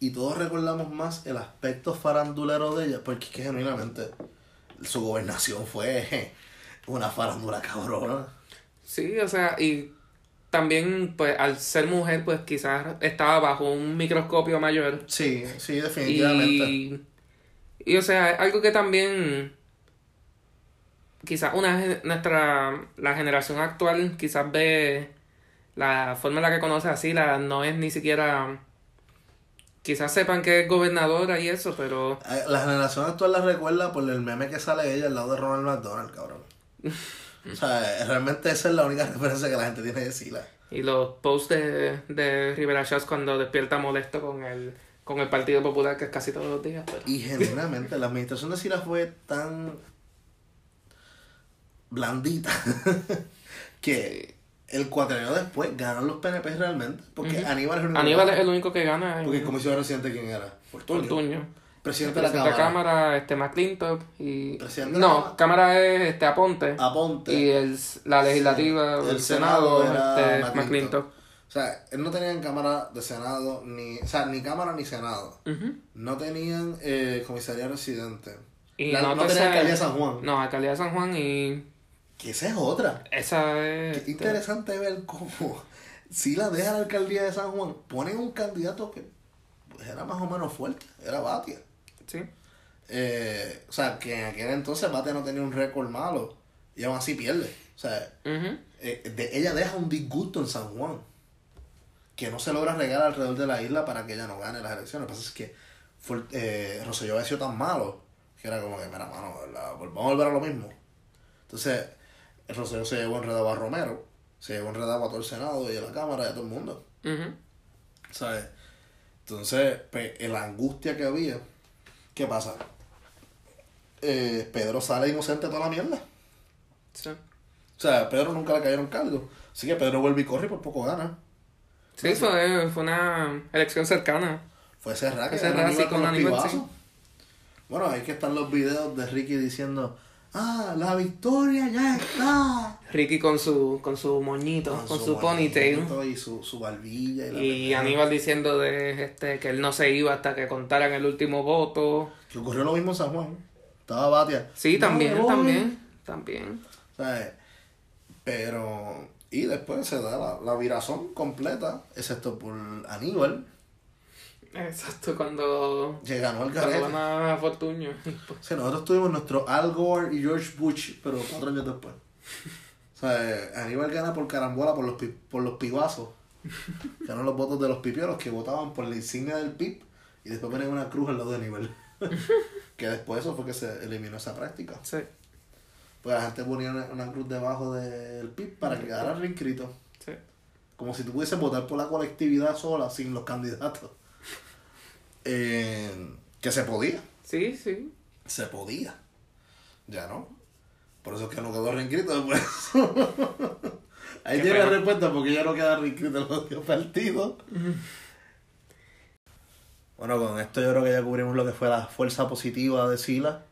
y todos recordamos más el aspecto farandulero de ella, porque es que genuinamente su gobernación fue *laughs* una farándula cabrona. Sí, o sea, y también pues al ser mujer pues quizás estaba bajo un microscopio mayor. Sí, sí, definitivamente. Y, y o sea, algo que también quizás una nuestra la generación actual quizás ve la forma en la que conoce a Sila no es ni siquiera quizás sepan que es gobernadora y eso, pero Eh, La generación actual la recuerda por el meme que sale ella al lado de Ronald McDonald, cabrón. *laughs* O sea, eh, realmente esa es la única *laughs* referencia que la gente tiene de Sila. y los posts de, de Rivera Schatz cuando despierta molesto con el con el Partido Popular que es casi todos los días, pero Y genuinamente, la administración de Sila fue tan blandita *laughs* que el cuatrenio después ganaron los PNP realmente. Porque. Aníbal es el único Aníbal es el único que gana en Porque el comisionado residente, ¿quién era? Fortunio. Presidente de la Cámara. Cámara, este McClintock y Presidente no, Cámara es este Aponte Aponte. y el, la legislativa, Sí, el, el Senado, Senado era este McClintock. McClintock. O sea, él no tenía en Cámara de Senado, ni, o sea, ni Cámara ni Senado. No tenían eh, comisaría residente. Y La- no nótese- tenía alcaldía de San Juan. No, alcaldía de San Juan y Que esa es otra. esa es Qué este, interesante ver cómo *laughs* si la deja la alcaldía de San Juan, ponen un candidato que pues, era más o menos fuerte, era Batia. sí. Eh, o sea, que en aquel entonces Batia no tenía un récord malo y aún así pierde. O sea, eh, de- ella deja un disgusto en San Juan que no se logra regar alrededor de la isla para que ella no gane las elecciones. Lo que pasa es que fue, eh, Rosselló había sido tan malo que era como que, mira, mano, la- vamos a volver a lo mismo. Entonces, el Rosselló se llevó enredado a Romero, se llevó enredado a todo el Senado y a la Cámara y a todo el mundo. ¿Sabes? Entonces, pues, la angustia que había, ¿qué pasa? Eh, Pedro sale inocente de toda la mierda. Sí. O sea, Pedro nunca le cayeron cargos. Así que Pedro vuelve y corre y por poco gana. Sí, fue, fue una elección cercana. Fue cerrada que cerrada, con los Aníbal, sí. pibazos. Bueno, ahí que están los videos de Ricky diciendo, ah, la victoria ya está. Ricky con su con su moñito, con, su, ponytail. moñito Y su, su barbilla. Y, la Y. Aníbal diciendo de este que él no se iba hasta que contaran el último voto. Que ocurrió lo mismo en San Juan. Estaba Batia. Sí, "No, también, me voy". también, también. ¿Sabes? Pero... Y después se da la, la virazón completa, excepto por Aníbal, Exacto, cuando, que ganó el cuando a Fortuño. Sí, nosotros tuvimos nuestro Al Gore y George Bush, pero cuatro años después. O sea, Aníbal gana por carambola por los, pi- por los pibazos. Ganó los votos de los pipiolos que votaban por la insignia del PIB y después ponen una cruz al lado de Aníbal. *laughs* que después eso fue que se eliminó esa práctica. Sí, Pues la gente ponía una, una cruz debajo del PIB para que quedara reinscrito. sí. Como si tú pudieses votar por la colectividad sola, sin los candidatos. Eh, que se podía. Sí, sí. Se podía. Ya no. Por eso es que no quedó reinscrito después. *laughs* Ahí tiene la respuesta porque ya no queda reinscrito en los dos partidos. *laughs* Bueno, con esto yo creo que ya cubrimos lo que fue la fuerza positiva de Sila.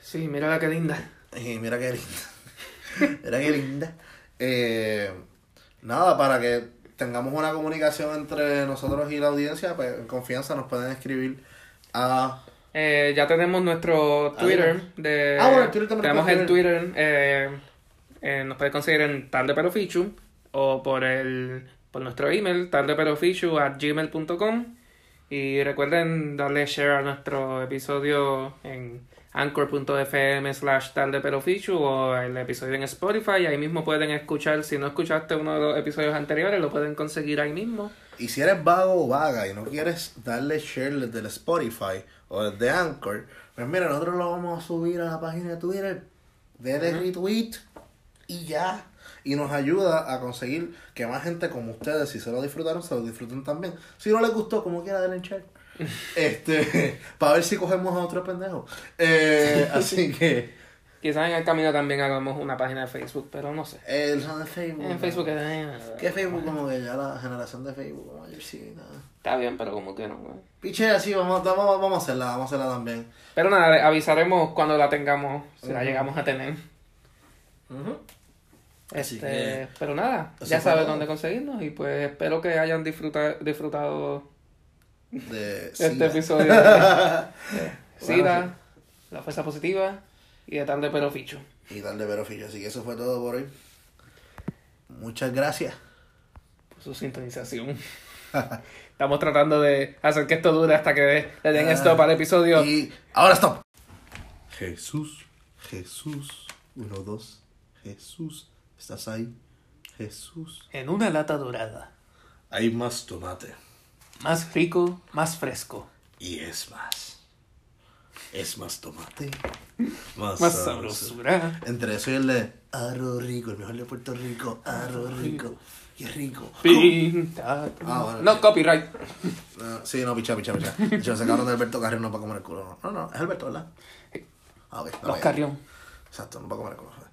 Sí, mira la que linda. Mira qué linda. *laughs* mira qué linda. Eh, nada, para que tengamos una comunicación entre nosotros y la audiencia, pues en confianza nos pueden escribir a... Eh, ya tenemos nuestro Twitter. De, Ah, bueno, el Twitter también Tenemos el Twitter. Eh, eh, nos puede conseguir en Tarde Pero Fichu o por el por nuestro email tardeperofichu at gmail.com y recuerden darle share a nuestro episodio en anchor.fm slash tardeperofichu o el episodio en Spotify ahí mismo pueden escuchar si no escuchaste uno de los episodios anteriores lo pueden conseguir ahí mismo Y si eres vago o vaga y no quieres darle share desde el Spotify o desde Anchor, pues mira, nosotros lo vamos a subir a la página de Twitter, de retweet y ya. Y nos ayuda a conseguir que más gente como ustedes, si se lo disfrutaron, se lo disfruten también. Si no les gustó, como quiera, denle share. *laughs* Este, para ver si cogemos a otro pendejo. Eh, *laughs* así que, quizás en el camino también hagamos una página de Facebook pero no sé el de Facebook. en Facebook eh, Que Facebook como que ya la generación de Facebook como mayorcita. Está bien, pero como que no, güey. Piche, así, vamos, vamos, vamos a hacerla, vamos a hacerla también. Pero nada, avisaremos cuando la tengamos, si la llegamos a tener. Este, que- pero nada, ya todo. dónde conseguirnos y pues espero que hayan disfruta, disfrutado De este SIDA. episodio de *laughs* Bueno, SIDA, la fuerza positiva y de tarde pero ficho. Y darle verofillo. Así que eso fue todo por hoy. Muchas gracias. Por su sintonización. *laughs* Estamos tratando de hacer que esto dure hasta que le den stop al episodio. Ah, Y ahora stop. Jesús, Jesús. Uno, dos. Jesús. ¿Estás ahí? Jesús. En una lata dorada. Hay más tomate. Más rico, más fresco. Y es más. Es más tomate. Más, Más sabrosura. Entre eso y el de Arroz Rico, el mejor de Puerto Rico. Arroz Rico. Qué rico. Pinta. Ah, bueno. No, copyright. Ah, sí, no, picha, picha, picha. Hecho, ese cabrón de Alberto Carrión no para comer el culo. No, no, no, es Alberto, ¿verdad? Ah, ok. Los. Carrión. Exacto, no para comer el culo.